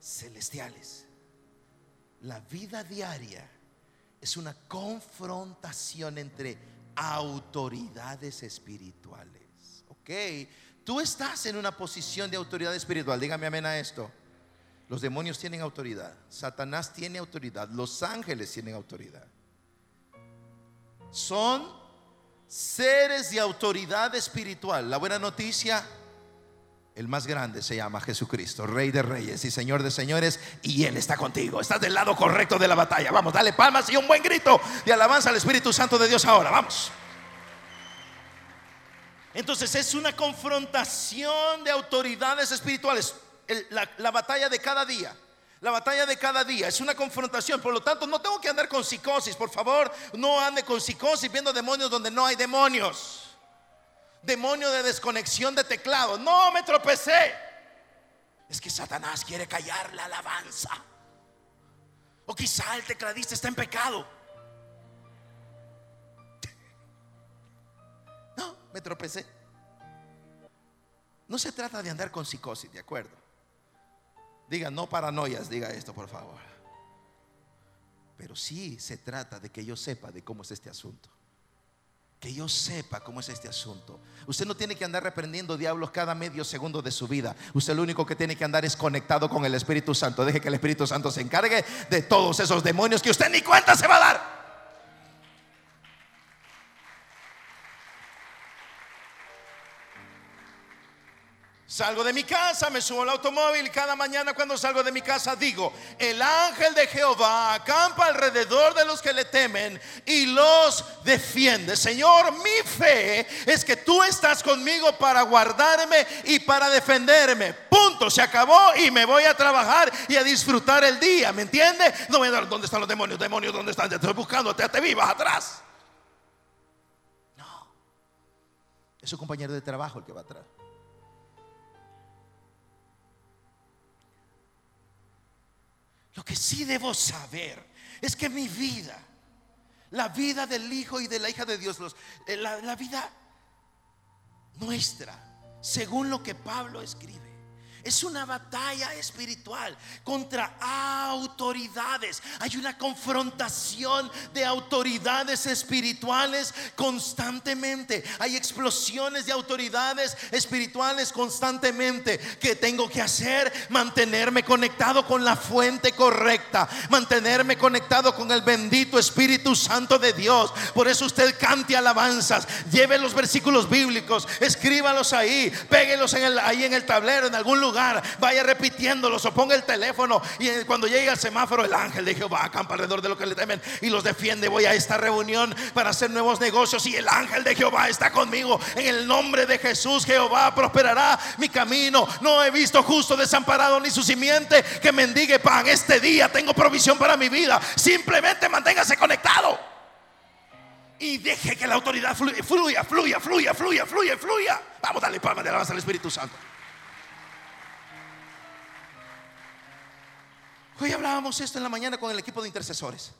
celestiales. La vida diaria es una confrontación entre autoridades espirituales. Ok, tú estás en una posición de autoridad espiritual. Dígame amén a esto. Los demonios tienen autoridad. Satanás tiene autoridad. Los ángeles tienen autoridad. Son seres de autoridad espiritual. La buena noticia el más grande se llama Jesucristo, Rey de Reyes y Señor de Señores, y Él está contigo. Estás del lado correcto de la batalla. Vamos, dale palmas y un buen grito de alabanza al Espíritu Santo de Dios ahora. Vamos. Entonces es una confrontación de autoridades espirituales. La, la batalla de cada día. La batalla de cada día es una confrontación. Por lo tanto, no tengo que andar con psicosis. Por favor, no ande con psicosis viendo demonios donde no hay demonios demonio de desconexión de teclado. No me tropecé. Es que Satanás quiere callar la alabanza. O quizá el tecladista está en pecado. No, me tropecé. No se trata de andar con psicosis, ¿de acuerdo? Diga, no paranoias, diga esto, por favor. Pero sí se trata de que yo sepa de cómo es este asunto que yo sepa cómo es este asunto. Usted no tiene que andar reprendiendo diablos cada medio segundo de su vida. Usted lo único que tiene que andar es conectado con el Espíritu Santo. Deje que el Espíritu Santo se encargue de todos esos demonios que usted ni cuenta se va a dar. Salgo de mi casa, me subo al automóvil cada mañana cuando salgo de mi casa digo, el ángel de Jehová acampa alrededor de los que le temen y los defiende. Señor, mi fe es que tú estás conmigo para guardarme y para defenderme. Punto, se acabó y me voy a trabajar y a disfrutar el día, ¿me entiende? No voy a dar, ¿dónde están los demonios? Demonios, ¿dónde están? Te estoy buscando, te, te vivas atrás. No, es su compañero de trabajo el que va atrás. Lo que sí debo saber es que mi vida, la vida del Hijo y de la hija de Dios, eh, la, la vida nuestra, según lo que Pablo escribe es una batalla espiritual contra autoridades. Hay una confrontación de autoridades espirituales constantemente. Hay explosiones de autoridades espirituales constantemente. ¿Qué tengo que hacer? Mantenerme conectado con la fuente correcta. Mantenerme conectado con el bendito Espíritu Santo de Dios. Por eso usted cante alabanzas. Lleve los versículos bíblicos. Escríbalos ahí. Péguelos en el, ahí en el tablero, en algún lugar vaya repitiéndolos o ponga el teléfono y cuando llegue al semáforo el ángel de Jehová acampa alrededor de lo que le temen y los defiende. Voy a esta reunión para hacer nuevos negocios y el ángel de Jehová está conmigo. En el nombre de Jesús Jehová prosperará mi camino. No he visto justo desamparado ni su simiente que mendigue pan. Este día tengo provisión para mi vida. Simplemente manténgase conectado. Y deje que la autoridad fluya, fluya, fluya, fluya, fluya, fluya. Vamos a darle palmas de alabanza al Espíritu Santo. Hoy hablábamos esto en la mañana con el equipo de intercesores.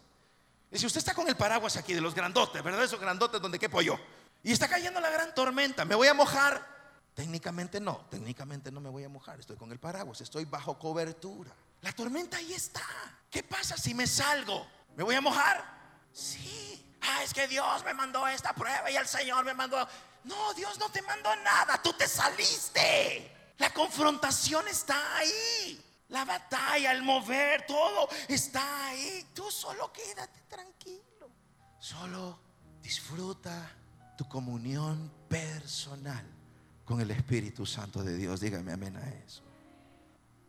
Dice, usted está con el paraguas aquí de los grandotes, ¿verdad? Esos grandotes donde quepo yo. Y está cayendo la gran tormenta. ¿Me voy a mojar? Técnicamente no, técnicamente no me voy a mojar. Estoy con el paraguas, estoy bajo cobertura. La tormenta ahí está. ¿Qué pasa si me salgo? ¿Me voy a mojar? Sí. Ah, es que Dios me mandó esta prueba y el Señor me mandó. No, Dios no te mandó nada, tú te saliste. La confrontación está ahí. La batalla, el mover, todo está ahí. Tú solo quédate tranquilo. Solo disfruta tu comunión personal con el Espíritu Santo de Dios. Dígame amén a eso.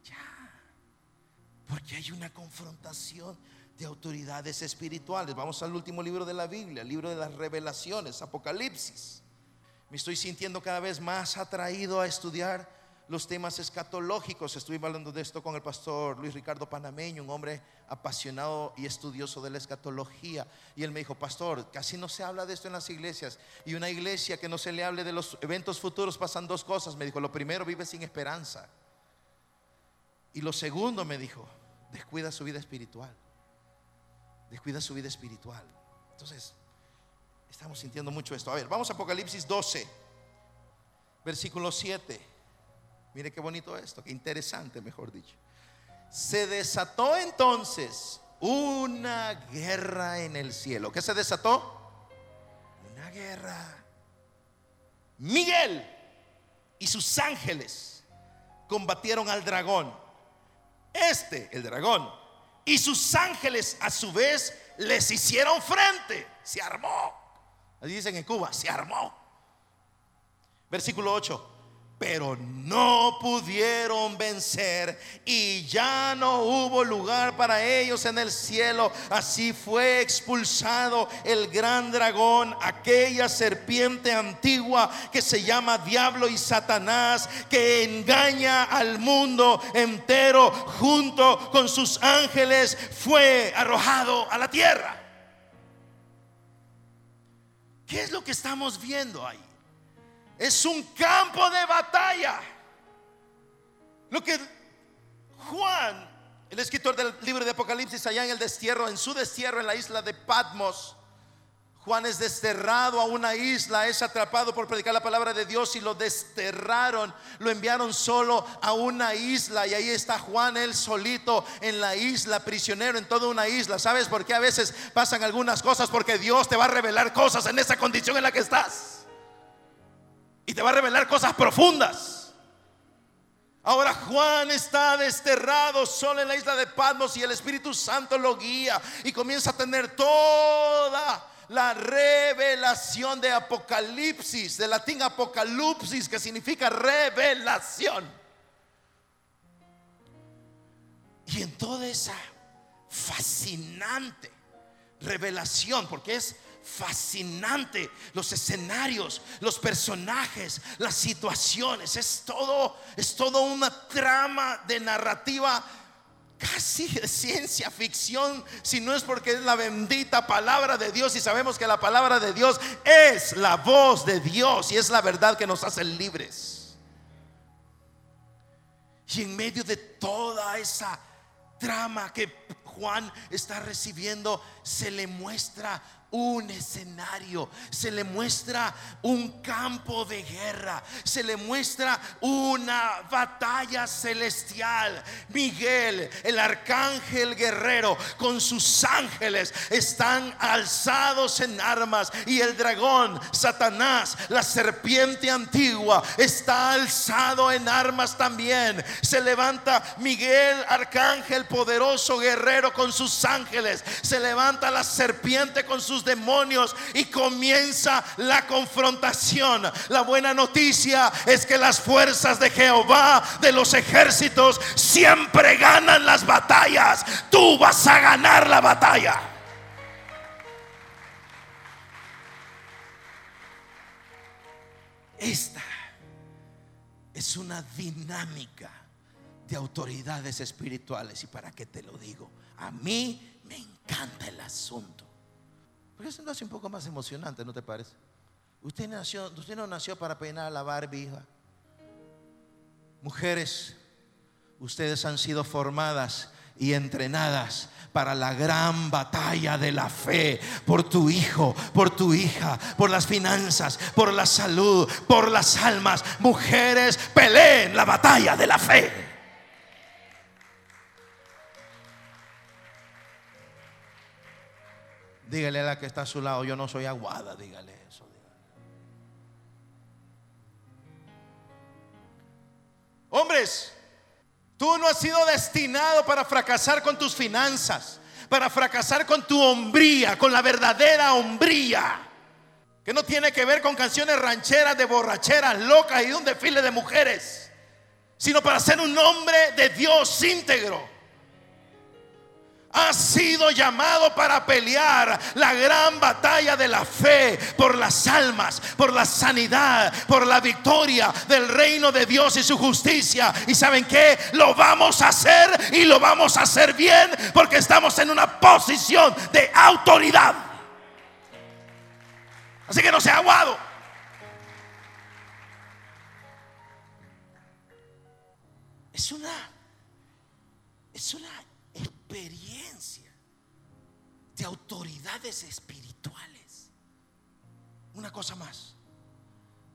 Ya. Porque hay una confrontación de autoridades espirituales. Vamos al último libro de la Biblia, el libro de las revelaciones, Apocalipsis. Me estoy sintiendo cada vez más atraído a estudiar los temas escatológicos. Estuve hablando de esto con el pastor Luis Ricardo Panameño, un hombre apasionado y estudioso de la escatología. Y él me dijo, pastor, casi no se habla de esto en las iglesias. Y una iglesia que no se le hable de los eventos futuros pasan dos cosas. Me dijo, lo primero, vive sin esperanza. Y lo segundo, me dijo, descuida su vida espiritual. Descuida su vida espiritual. Entonces, Estamos sintiendo mucho esto. A ver, vamos a Apocalipsis 12, versículo 7. Mire qué bonito esto, qué interesante, mejor dicho. Se desató entonces una guerra en el cielo. ¿Qué se desató? Una guerra. Miguel y sus ángeles combatieron al dragón. Este, el dragón, y sus ángeles a su vez les hicieron frente. Se armó. Así dicen en Cuba, se armó. Versículo 8. Pero no pudieron vencer y ya no hubo lugar para ellos en el cielo. Así fue expulsado el gran dragón, aquella serpiente antigua que se llama Diablo y Satanás, que engaña al mundo entero junto con sus ángeles, fue arrojado a la tierra. ¿Qué es lo que estamos viendo ahí? Es un campo de batalla. Lo que Juan, el escritor del libro de Apocalipsis, allá en el destierro, en su destierro en la isla de Patmos, Juan es desterrado a una isla, es atrapado por predicar la palabra de Dios y lo desterraron, lo enviaron solo a una isla y ahí está Juan él solito en la isla, prisionero en toda una isla. ¿Sabes por qué a veces pasan algunas cosas? Porque Dios te va a revelar cosas en esa condición en la que estás. Y te va a revelar cosas profundas. Ahora Juan está desterrado solo en la isla de Patmos y el Espíritu Santo lo guía y comienza a tener toda la revelación de Apocalipsis, de latín apocalipsis, que significa revelación. Y en toda esa fascinante revelación, porque es fascinante los escenarios, los personajes, las situaciones, es todo es todo una trama de narrativa casi de ciencia ficción, si no es porque es la bendita palabra de Dios y sabemos que la palabra de Dios es la voz de Dios y es la verdad que nos hace libres. Y en medio de toda esa trama que Juan está recibiendo, se le muestra un escenario, se le muestra un campo de guerra, se le muestra una batalla celestial. Miguel, el arcángel guerrero, con sus ángeles están alzados en armas y el dragón, Satanás, la serpiente antigua, está alzado en armas también. Se levanta Miguel, arcángel poderoso guerrero con sus ángeles, se levanta la serpiente con sus demonios y comienza la confrontación. La buena noticia es que las fuerzas de Jehová, de los ejércitos, siempre ganan las batallas. Tú vas a ganar la batalla. Esta es una dinámica de autoridades espirituales. ¿Y para qué te lo digo? A mí encanta el asunto. Pero eso no hace un poco más emocionante, ¿no te parece? Usted, nació, usted no nació para peinar a la Barbie, Mujeres, ustedes han sido formadas y entrenadas para la gran batalla de la fe, por tu hijo, por tu hija, por las finanzas, por la salud, por las almas. Mujeres, peleen la batalla de la fe. Dígale a la que está a su lado, yo no soy aguada, dígale eso. Hombres, Tú no has sido destinado para fracasar con tus finanzas, para fracasar con tu hombría, con la verdadera hombría. Que no tiene que ver con canciones rancheras de borracheras locas y de un desfile de mujeres, sino para ser un hombre de Dios íntegro ha sido llamado para pelear la gran batalla de la fe por las almas, por la sanidad, por la victoria del reino de Dios y su justicia. ¿Y saben qué? Lo vamos a hacer y lo vamos a hacer bien porque estamos en una posición de autoridad. Así que no sea aguado. Es una es una autoridades espirituales. Una cosa más.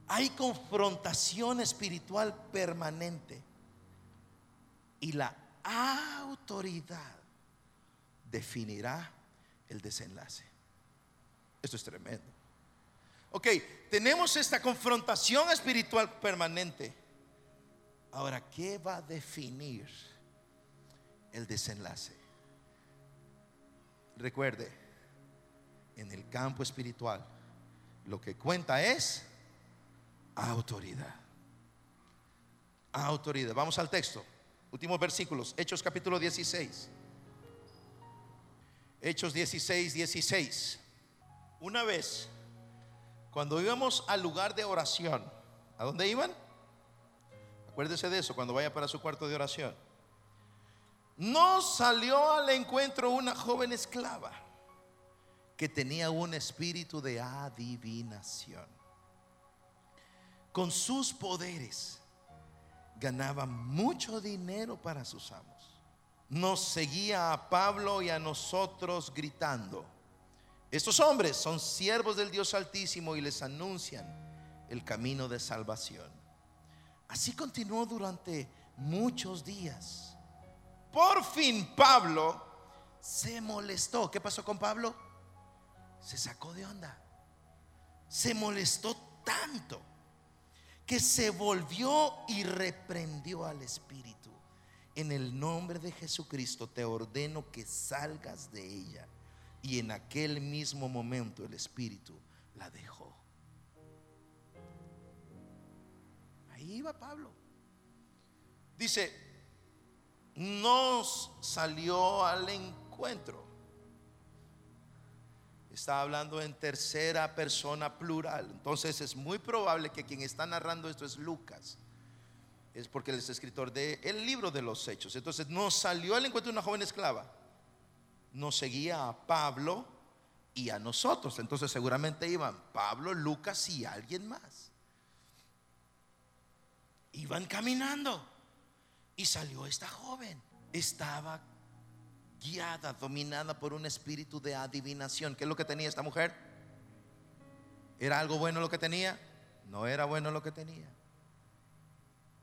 Hay confrontación espiritual permanente. Y la autoridad definirá el desenlace. Esto es tremendo. Ok, tenemos esta confrontación espiritual permanente. Ahora, ¿qué va a definir el desenlace? Recuerde, en el campo espiritual, lo que cuenta es autoridad. Autoridad. Vamos al texto. Últimos versículos. Hechos capítulo 16. Hechos 16, 16. Una vez, cuando íbamos al lugar de oración, ¿a dónde iban? Acuérdese de eso cuando vaya para su cuarto de oración no salió al encuentro una joven esclava que tenía un espíritu de adivinación. Con sus poderes ganaba mucho dinero para sus amos. Nos seguía a Pablo y a nosotros gritando, estos hombres son siervos del Dios Altísimo y les anuncian el camino de salvación. Así continuó durante muchos días por fin Pablo se molestó. ¿Qué pasó con Pablo? Se sacó de onda. Se molestó tanto que se volvió y reprendió al Espíritu. En el nombre de Jesucristo te ordeno que salgas de ella. Y en aquel mismo momento el Espíritu la dejó. Ahí iba Pablo. Dice, nos salió al encuentro. Está hablando en tercera persona plural. Entonces es muy probable que quien está narrando esto es Lucas. Es porque él es escritor del el libro de los hechos. Entonces nos salió al encuentro una joven esclava. Nos seguía a Pablo y a nosotros. Entonces seguramente iban Pablo, Lucas y alguien más. Iban caminando. Y salió esta joven. Estaba guiada, dominada por un espíritu de adivinación. ¿Qué es lo que tenía esta mujer? ¿Era algo bueno lo que tenía? No era bueno lo que tenía.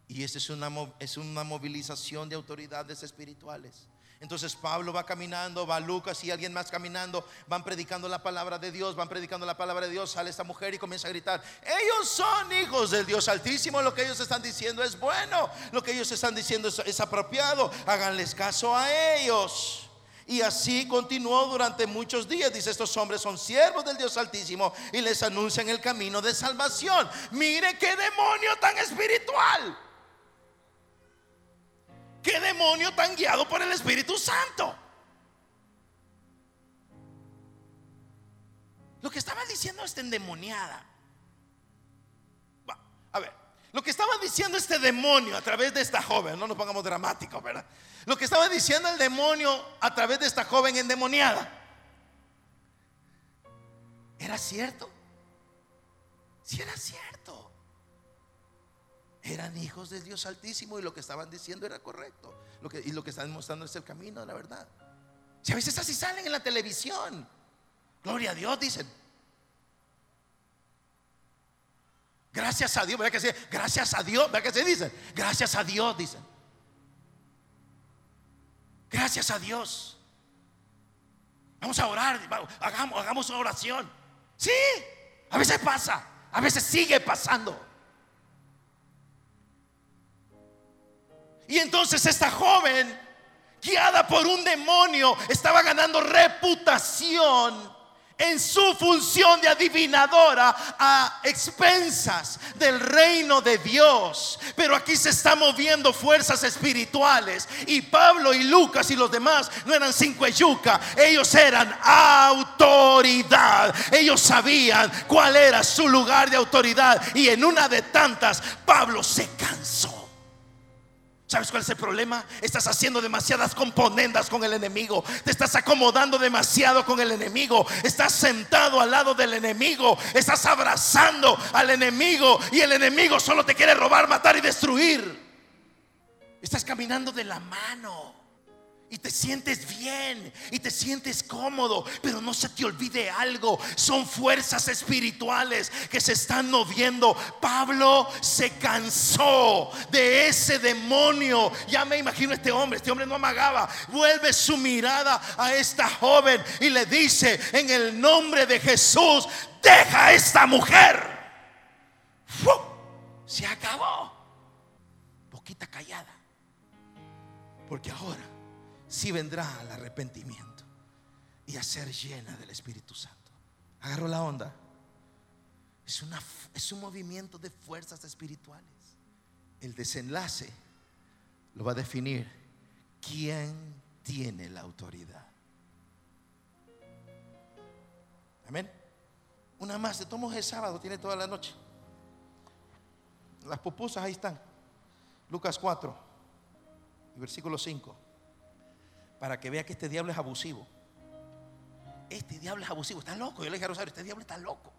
Y esa es una, es una movilización de autoridades espirituales. Entonces Pablo va caminando, va Lucas y alguien más caminando, van predicando la palabra de Dios, van predicando la palabra de Dios, sale esta mujer y comienza a gritar, ellos son hijos del Dios Altísimo, lo que ellos están diciendo es bueno, lo que ellos están diciendo es, apropiado, háganles caso a ellos. Y así continuó durante muchos días. Dice, estos hombres son siervos del Dios Altísimo y les anuncian el camino de salvación. Mire qué demonio tan espiritual. ¿Qué demonio tan guiado por el Espíritu Santo? Lo que estaba diciendo esta endemoniada. A ver, lo que estaba diciendo este demonio a través de esta joven, no nos pongamos dramáticos, ¿verdad? Lo que estaba diciendo el demonio a través de esta joven endemoniada. ¿Era cierto? Si era cierto. Eran hijos de Dios Altísimo y lo que estaban diciendo era correcto. Y lo que están mostrando es el camino de la verdad. Si a veces así salen en la televisión, gloria a Dios, dicen. Gracias a Dios, ¿verdad que se Gracias a Dios, ¿verdad que se dicen? Gracias a Dios, dicen. Gracias a Dios. Vamos a orar, hagamos, hagamos una oración. Sí, a veces pasa, a veces sigue pasando. Y entonces esta joven, guiada por un demonio, estaba ganando reputación en su función de adivinadora a expensas del reino de Dios. Pero aquí se están moviendo fuerzas espirituales. Y Pablo y Lucas y los demás no eran cinco yuca, ellos eran autoridad. Ellos sabían cuál era su lugar de autoridad. Y en una de tantas, Pablo se cansó. ¿Sabes cuál es el problema? Estás haciendo demasiadas componendas con el enemigo. Te estás acomodando demasiado con el enemigo. Estás sentado al lado del enemigo. Estás abrazando al enemigo. Y el enemigo solo te quiere robar, matar y destruir. Estás caminando de la mano y te sientes bien y te sientes cómodo, pero no se te olvide algo, son fuerzas espirituales que se están moviendo. Pablo se cansó de ese demonio. Ya me imagino este hombre, este hombre no amagaba. Vuelve su mirada a esta joven y le dice, en el nombre de Jesús, deja a esta mujer. Se acabó. Poquita callada. Porque ahora si vendrá al arrepentimiento y a ser llena del Espíritu Santo. Agarro la onda. Es, un movimiento de fuerzas espirituales. El desenlace lo va a definir quién tiene la autoridad. Amén. Una más, de tomos el sábado, tiene toda la noche. Las pupusas ahí están. Lucas 4, versículo 5 para que vea que este diablo es abusivo. Este diablo es abusivo, está loco. Yo le dije a Rosario, este diablo está loco.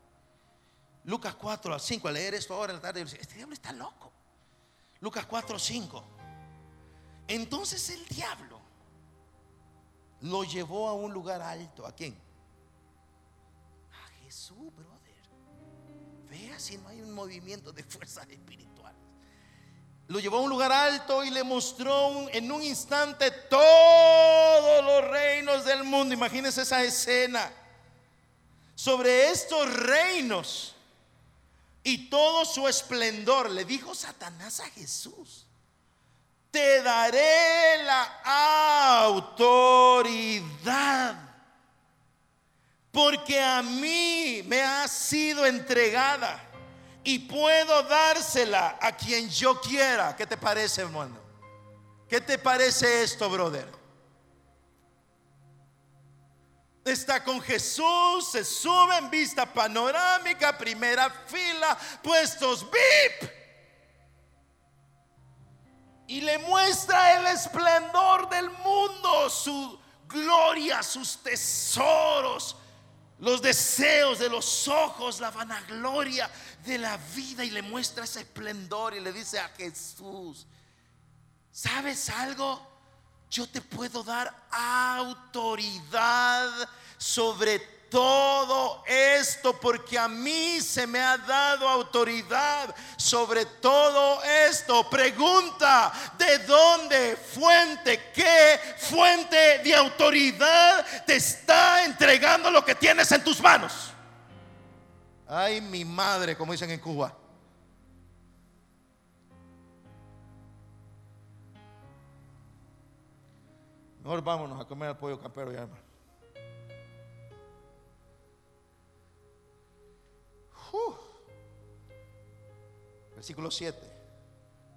Lucas 4 a 5, al leer esto ahora en la tarde, yo este diablo está loco. Lucas 4 5. Entonces el diablo lo llevó a un lugar alto. ¿A quién? A Jesús, brother. Vea si no hay un movimiento de fuerzas espirituales. Lo llevó a un lugar alto y le mostró en un instante todos los reinos del mundo. Imagínense esa escena. Sobre estos reinos y todo su esplendor, le dijo Satanás a Jesús, te daré la autoridad, porque a mí me ha sido entregada y puedo dársela a quien yo quiera. ¿Qué te parece, hermano? ¿Qué te parece esto, brother? Está con Jesús, se sube en vista panorámica, primera fila, puestos VIP. Y le muestra el esplendor del mundo, su gloria, sus tesoros, los deseos de los ojos, la vanagloria de la vida y le muestra ese esplendor y le dice a Jesús, ¿sabes algo? Yo te puedo dar autoridad sobre todo esto porque a mí se me ha dado autoridad sobre todo esto. Pregunta, ¿de dónde fuente, qué fuente de autoridad te está entregando lo que tienes en tus manos? Ay, mi madre, como dicen en Cuba. Mejor vámonos a comer el pollo campero ya, hermano. Versículo 7.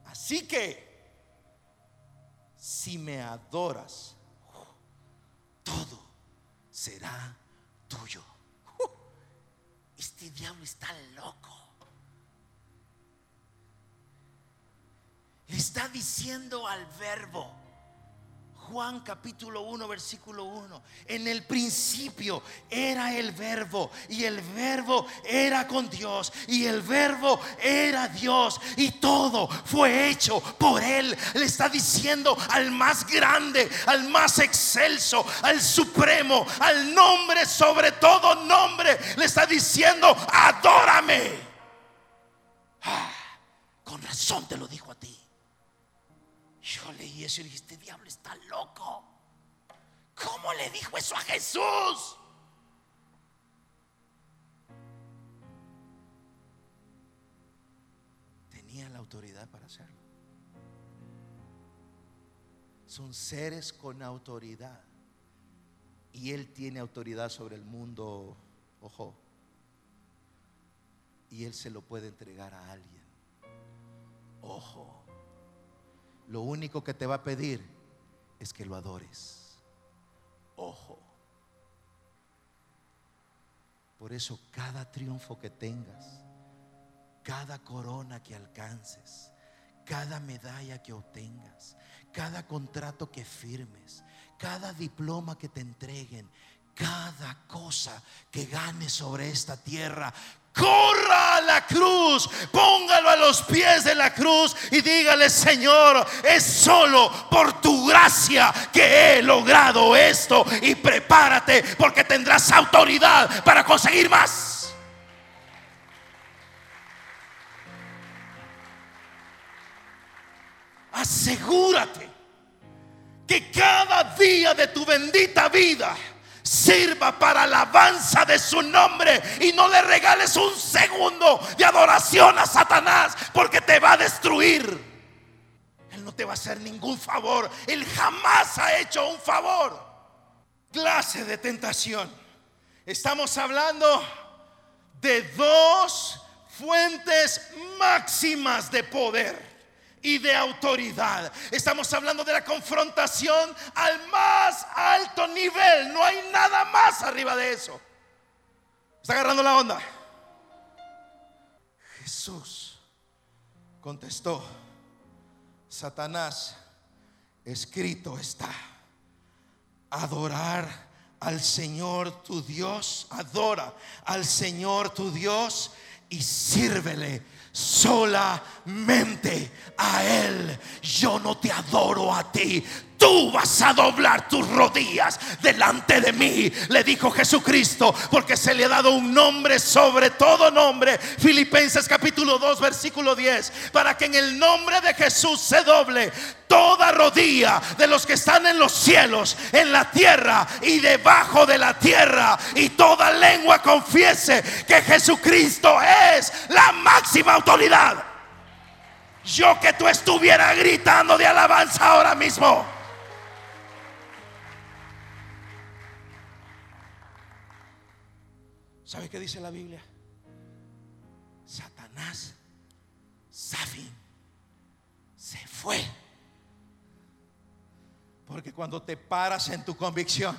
Así que, si me adoras, todo será tuyo. Este diablo está loco. Le está diciendo al verbo, Juan capítulo 1, versículo 1. En el principio era el verbo y el verbo era con Dios y el verbo era Dios y todo fue hecho por Él. Le está diciendo al más grande, al más excelso, al supremo, al nombre sobre todo nombre. Le está diciendo, adórame. Ah, con razón te lo dijo a ti. Yo leí eso y dije, este diablo está loco. ¿Cómo le dijo eso a Jesús? Tenía la autoridad para hacerlo. Son seres con autoridad. Y Él tiene autoridad sobre el mundo, ojo. Y Él se lo puede entregar a alguien. Ojo. Lo único que te va a pedir es que lo adores. Ojo. Por eso cada triunfo que tengas, cada corona que alcances, cada medalla que obtengas, cada contrato que firmes, cada diploma que te entreguen, cada cosa que ganes sobre esta tierra, corra a la cruz, póngalo a los pies de la cruz y dígale, Señor, es solo por tu gracia que he logrado esto y prepárate porque tendrás autoridad para conseguir más. Asegúrate que cada día de tu bendita vida sirva para alabanza de su nombre y no le regales un segundo de adoración a Satanás porque te va a destruir. Él no te va a hacer ningún favor. Él jamás ha hecho un favor. Clase de tentación. Estamos hablando de dos fuentes máximas de poder y de autoridad. Estamos hablando de la confrontación al más alto nivel. No hay nada más arriba de eso. ¿Está agarrando la onda? Jesús contestó, Satanás, escrito está, adorar al Señor tu Dios, adora al Señor tu Dios y sírvele solamente a Él. Yo no te adoro a ti. Tú vas a doblar tus rodillas delante de mí, le dijo Jesucristo, porque se le ha dado un nombre sobre todo nombre. Filipenses capítulo 2, versículo 10, para que en el nombre de Jesús se doble toda rodilla de los que están en los cielos, en la tierra y debajo de la tierra, y toda lengua confiese que Jesucristo es la máxima autoridad. Yo que tú estuviera gritando de alabanza ahora mismo. ¿Sabe qué dice la Biblia? Satanás, Safin, se fue. Porque cuando te paras en tu convicción,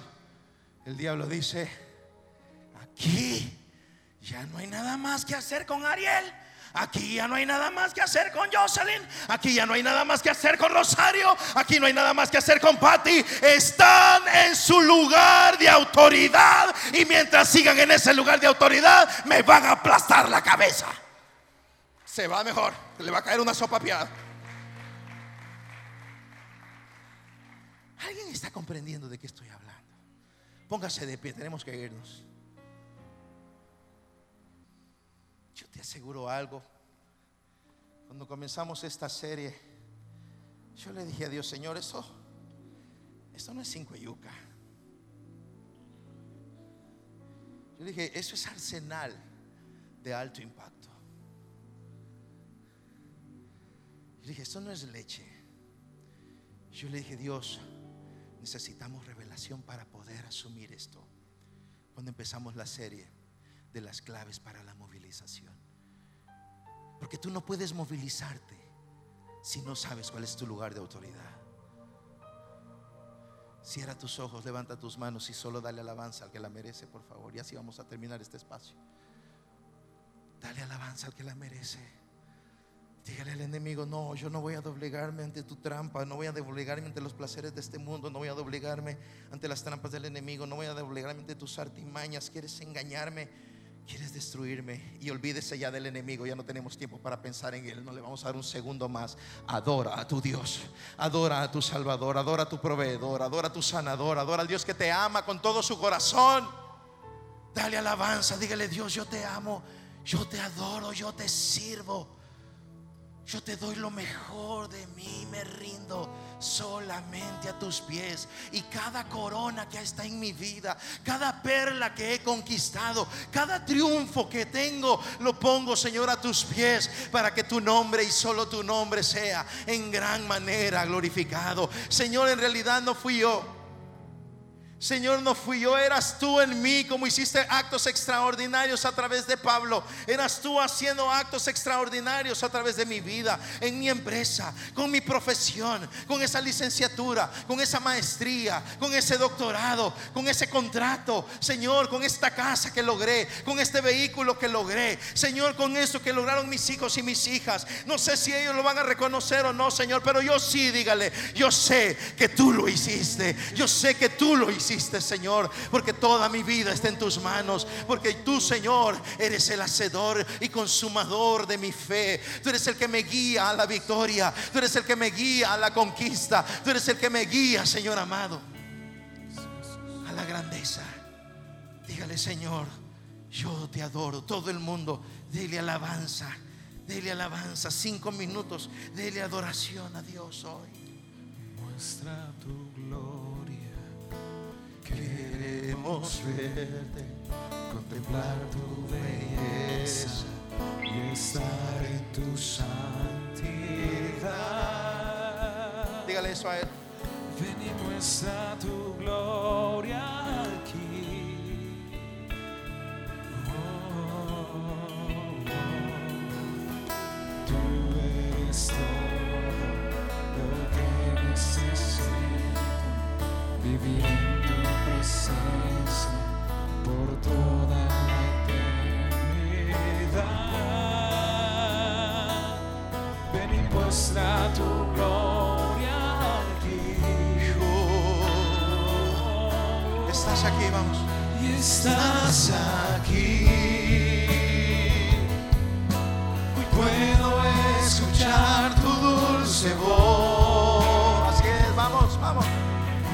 el diablo dice, aquí ya no hay nada más que hacer con Ariel. Aquí ya no hay nada más que hacer con Jocelyn. Aquí ya no hay nada más que hacer con Rosario. Aquí no hay nada más que hacer con Patty. Están en su lugar de autoridad. Y mientras sigan en ese lugar de autoridad, me van a aplastar la cabeza. Se va mejor. Le va a caer una sopa piada. ¿Alguien está comprendiendo de qué estoy hablando? Póngase de pie, tenemos que irnos. Yo te aseguro algo. Cuando comenzamos esta serie, yo le dije a Dios, Señor, esto, esto no es cinco yuca. Yo dije, eso es arsenal de alto impacto. Yo dije, esto no es leche. Yo le dije, Dios, necesitamos revelación para poder asumir esto. Cuando empezamos la serie de las claves para la movilización. Porque tú no puedes movilizarte si no sabes cuál es tu lugar de autoridad. Cierra tus ojos, levanta tus manos y solo dale alabanza al que la merece, por favor. Y así vamos a terminar este espacio. Dale alabanza al que la merece. Dígale al enemigo, no, yo no voy a doblegarme ante tu trampa, no voy a doblegarme ante los placeres de este mundo, no voy a doblegarme ante las trampas del enemigo, no voy a doblegarme ante tus artimañas, quieres engañarme, quieres destruirme y olvídese ya del enemigo, ya no tenemos tiempo para pensar en él, no le vamos a dar un segundo más. Adora a tu Dios, adora a tu Salvador, adora a tu proveedor, adora a tu sanador, adora al Dios que te ama con todo su corazón. Dale alabanza, dígale Dios, yo te amo, yo te adoro, yo te sirvo. Yo te doy lo mejor de mí, me rindo solamente a tus pies. Y cada corona que está en mi vida, cada perla que he conquistado, cada triunfo que tengo, lo pongo, Señor, a tus pies para que tu nombre y solo tu nombre sea en gran manera glorificado. Señor, en realidad no fui yo. Señor, no fui yo, eras tú en mí, como hiciste actos extraordinarios a través de Pablo. Eras tú haciendo actos extraordinarios a través de mi vida, en mi empresa, con mi profesión, con esa licenciatura, con esa maestría, con ese doctorado, con ese contrato. Señor, con esta casa que logré, con este vehículo que logré. Señor, con esto que lograron mis hijos y mis hijas. No sé si ellos lo van a reconocer o no, Señor, pero yo sí, dígale, yo sé que tú lo hiciste. Yo sé que tú lo hiciste. Señor, porque toda mi vida está en tus manos, porque tú, Señor, eres el hacedor y consumador de mi fe. Tú eres el que me guía a la victoria, tú eres el que me guía a la conquista, tú eres el que me guía, Señor amado, a la grandeza. Dígale, Señor, yo te adoro. Todo el mundo, dele alabanza, dele alabanza. Cinco minutos, dele adoración a Dios hoy. Muestra tu. Queremos verte, contemplar tu belleza y estar en tu santidad. Dígale eso a él. Ven y tu gloria aquí. Oh, oh, Tú eres todo lo que necesito. Vivir Vamos. Y estás aquí. Hoy puedo escuchar tu dulce voz. Así es, vamos, vamos.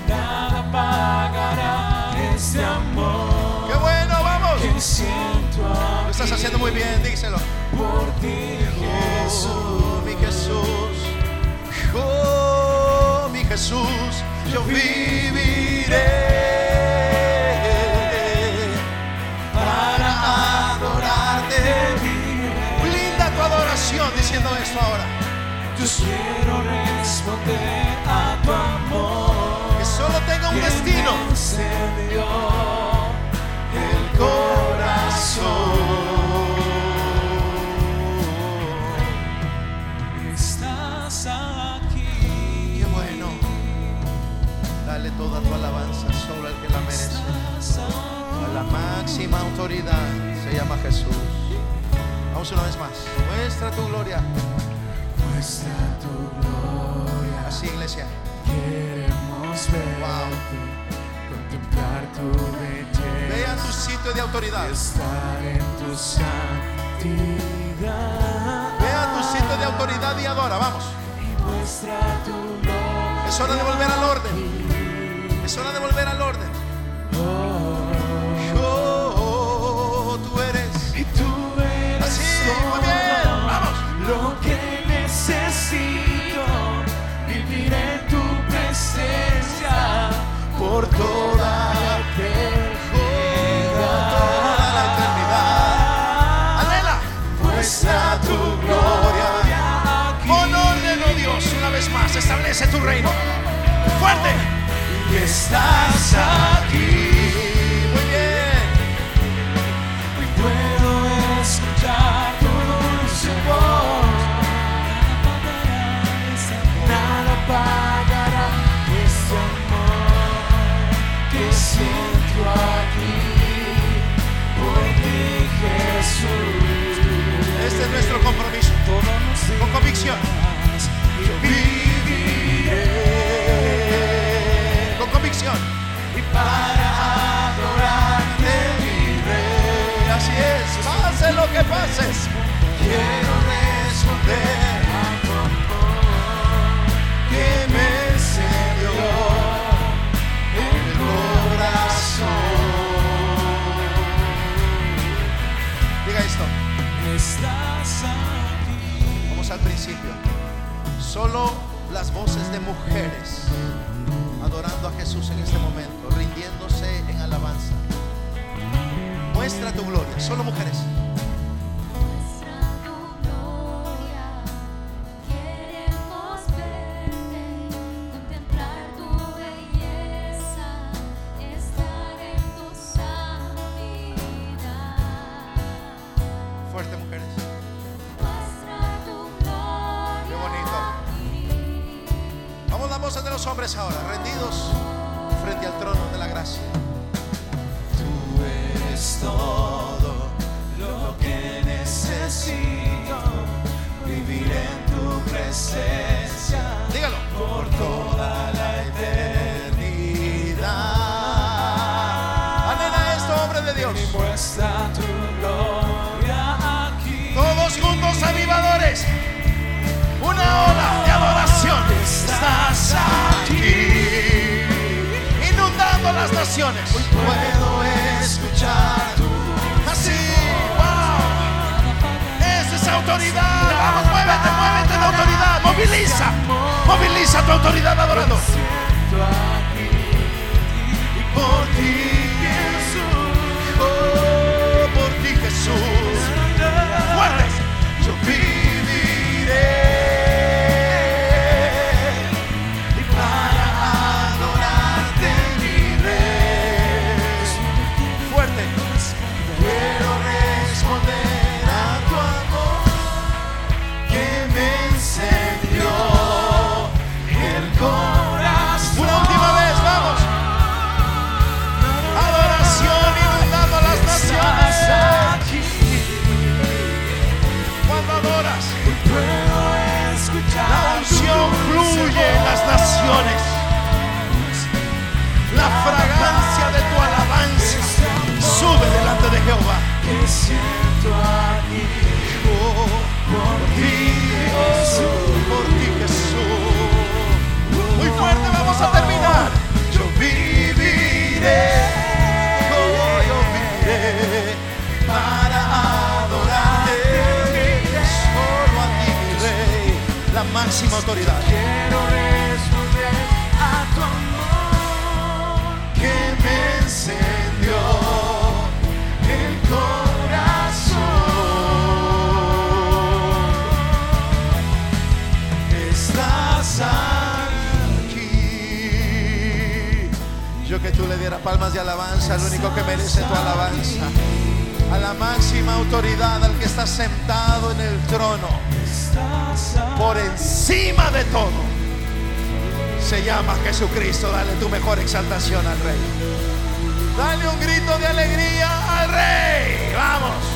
Nada pagará este amor Qué bueno, vamos. que siento Lo estás haciendo muy bien, díselo. por ti, Jesús. Oh, mi Jesús. Oh, mi Jesús. Yo viviré ahora. Yo quiero responder a tu amor. Que solo tenga un destino. encendió el corazón. Estás aquí. Qué bueno. Dale toda tu alabanza solo al que la merece. A la máxima autoridad se llama Jesús. Vamos una vez más. Muestra tu gloria. Así, iglesia. Queremos verte, contemplar tu belleza. Tu sitio de autoridad. estar en tu santidad. Tu sitio de autoridad y adora. Vamos. Y muestra tu gloria. Es hora de volver al orden. Es hora de volver al orden. Establece tu reino. Fuerte. Y estás aquí. Muy bien. Hoy puedo escuchar tu dulce voz. Nada pagará este amor que siento aquí por ti, Jesús. Este es nuestro compromiso. Con convicción. Para adorarte mi rey. Así es. Pase lo que pases. Quiero responder a tu que me encendió el corazón. Diga esto. Estás aquí. Vamos al principio. Solo las voces de mujeres adorando a Jesús en este momento, rindiéndose en alabanza. Muestra tu gloria. Solo mujeres. Las naciones. Puedo escuchar tu Así, wow. Es esa autoridad. Vamos, muévete, muévete en autoridad. Moviliza. Moviliza tu autoridad y por ti máxima autoridad. Quiero responder a tu amor que me encendió el corazón. Estás aquí. Yo que tú le dieras palmas de alabanza al único que merece tu alabanza. A la máxima autoridad, al que está sentado en el trono por encima de todo. Se llama Jesucristo. Dale tu mejor exaltación al Rey. Dale un grito de alegría al Rey. Vamos.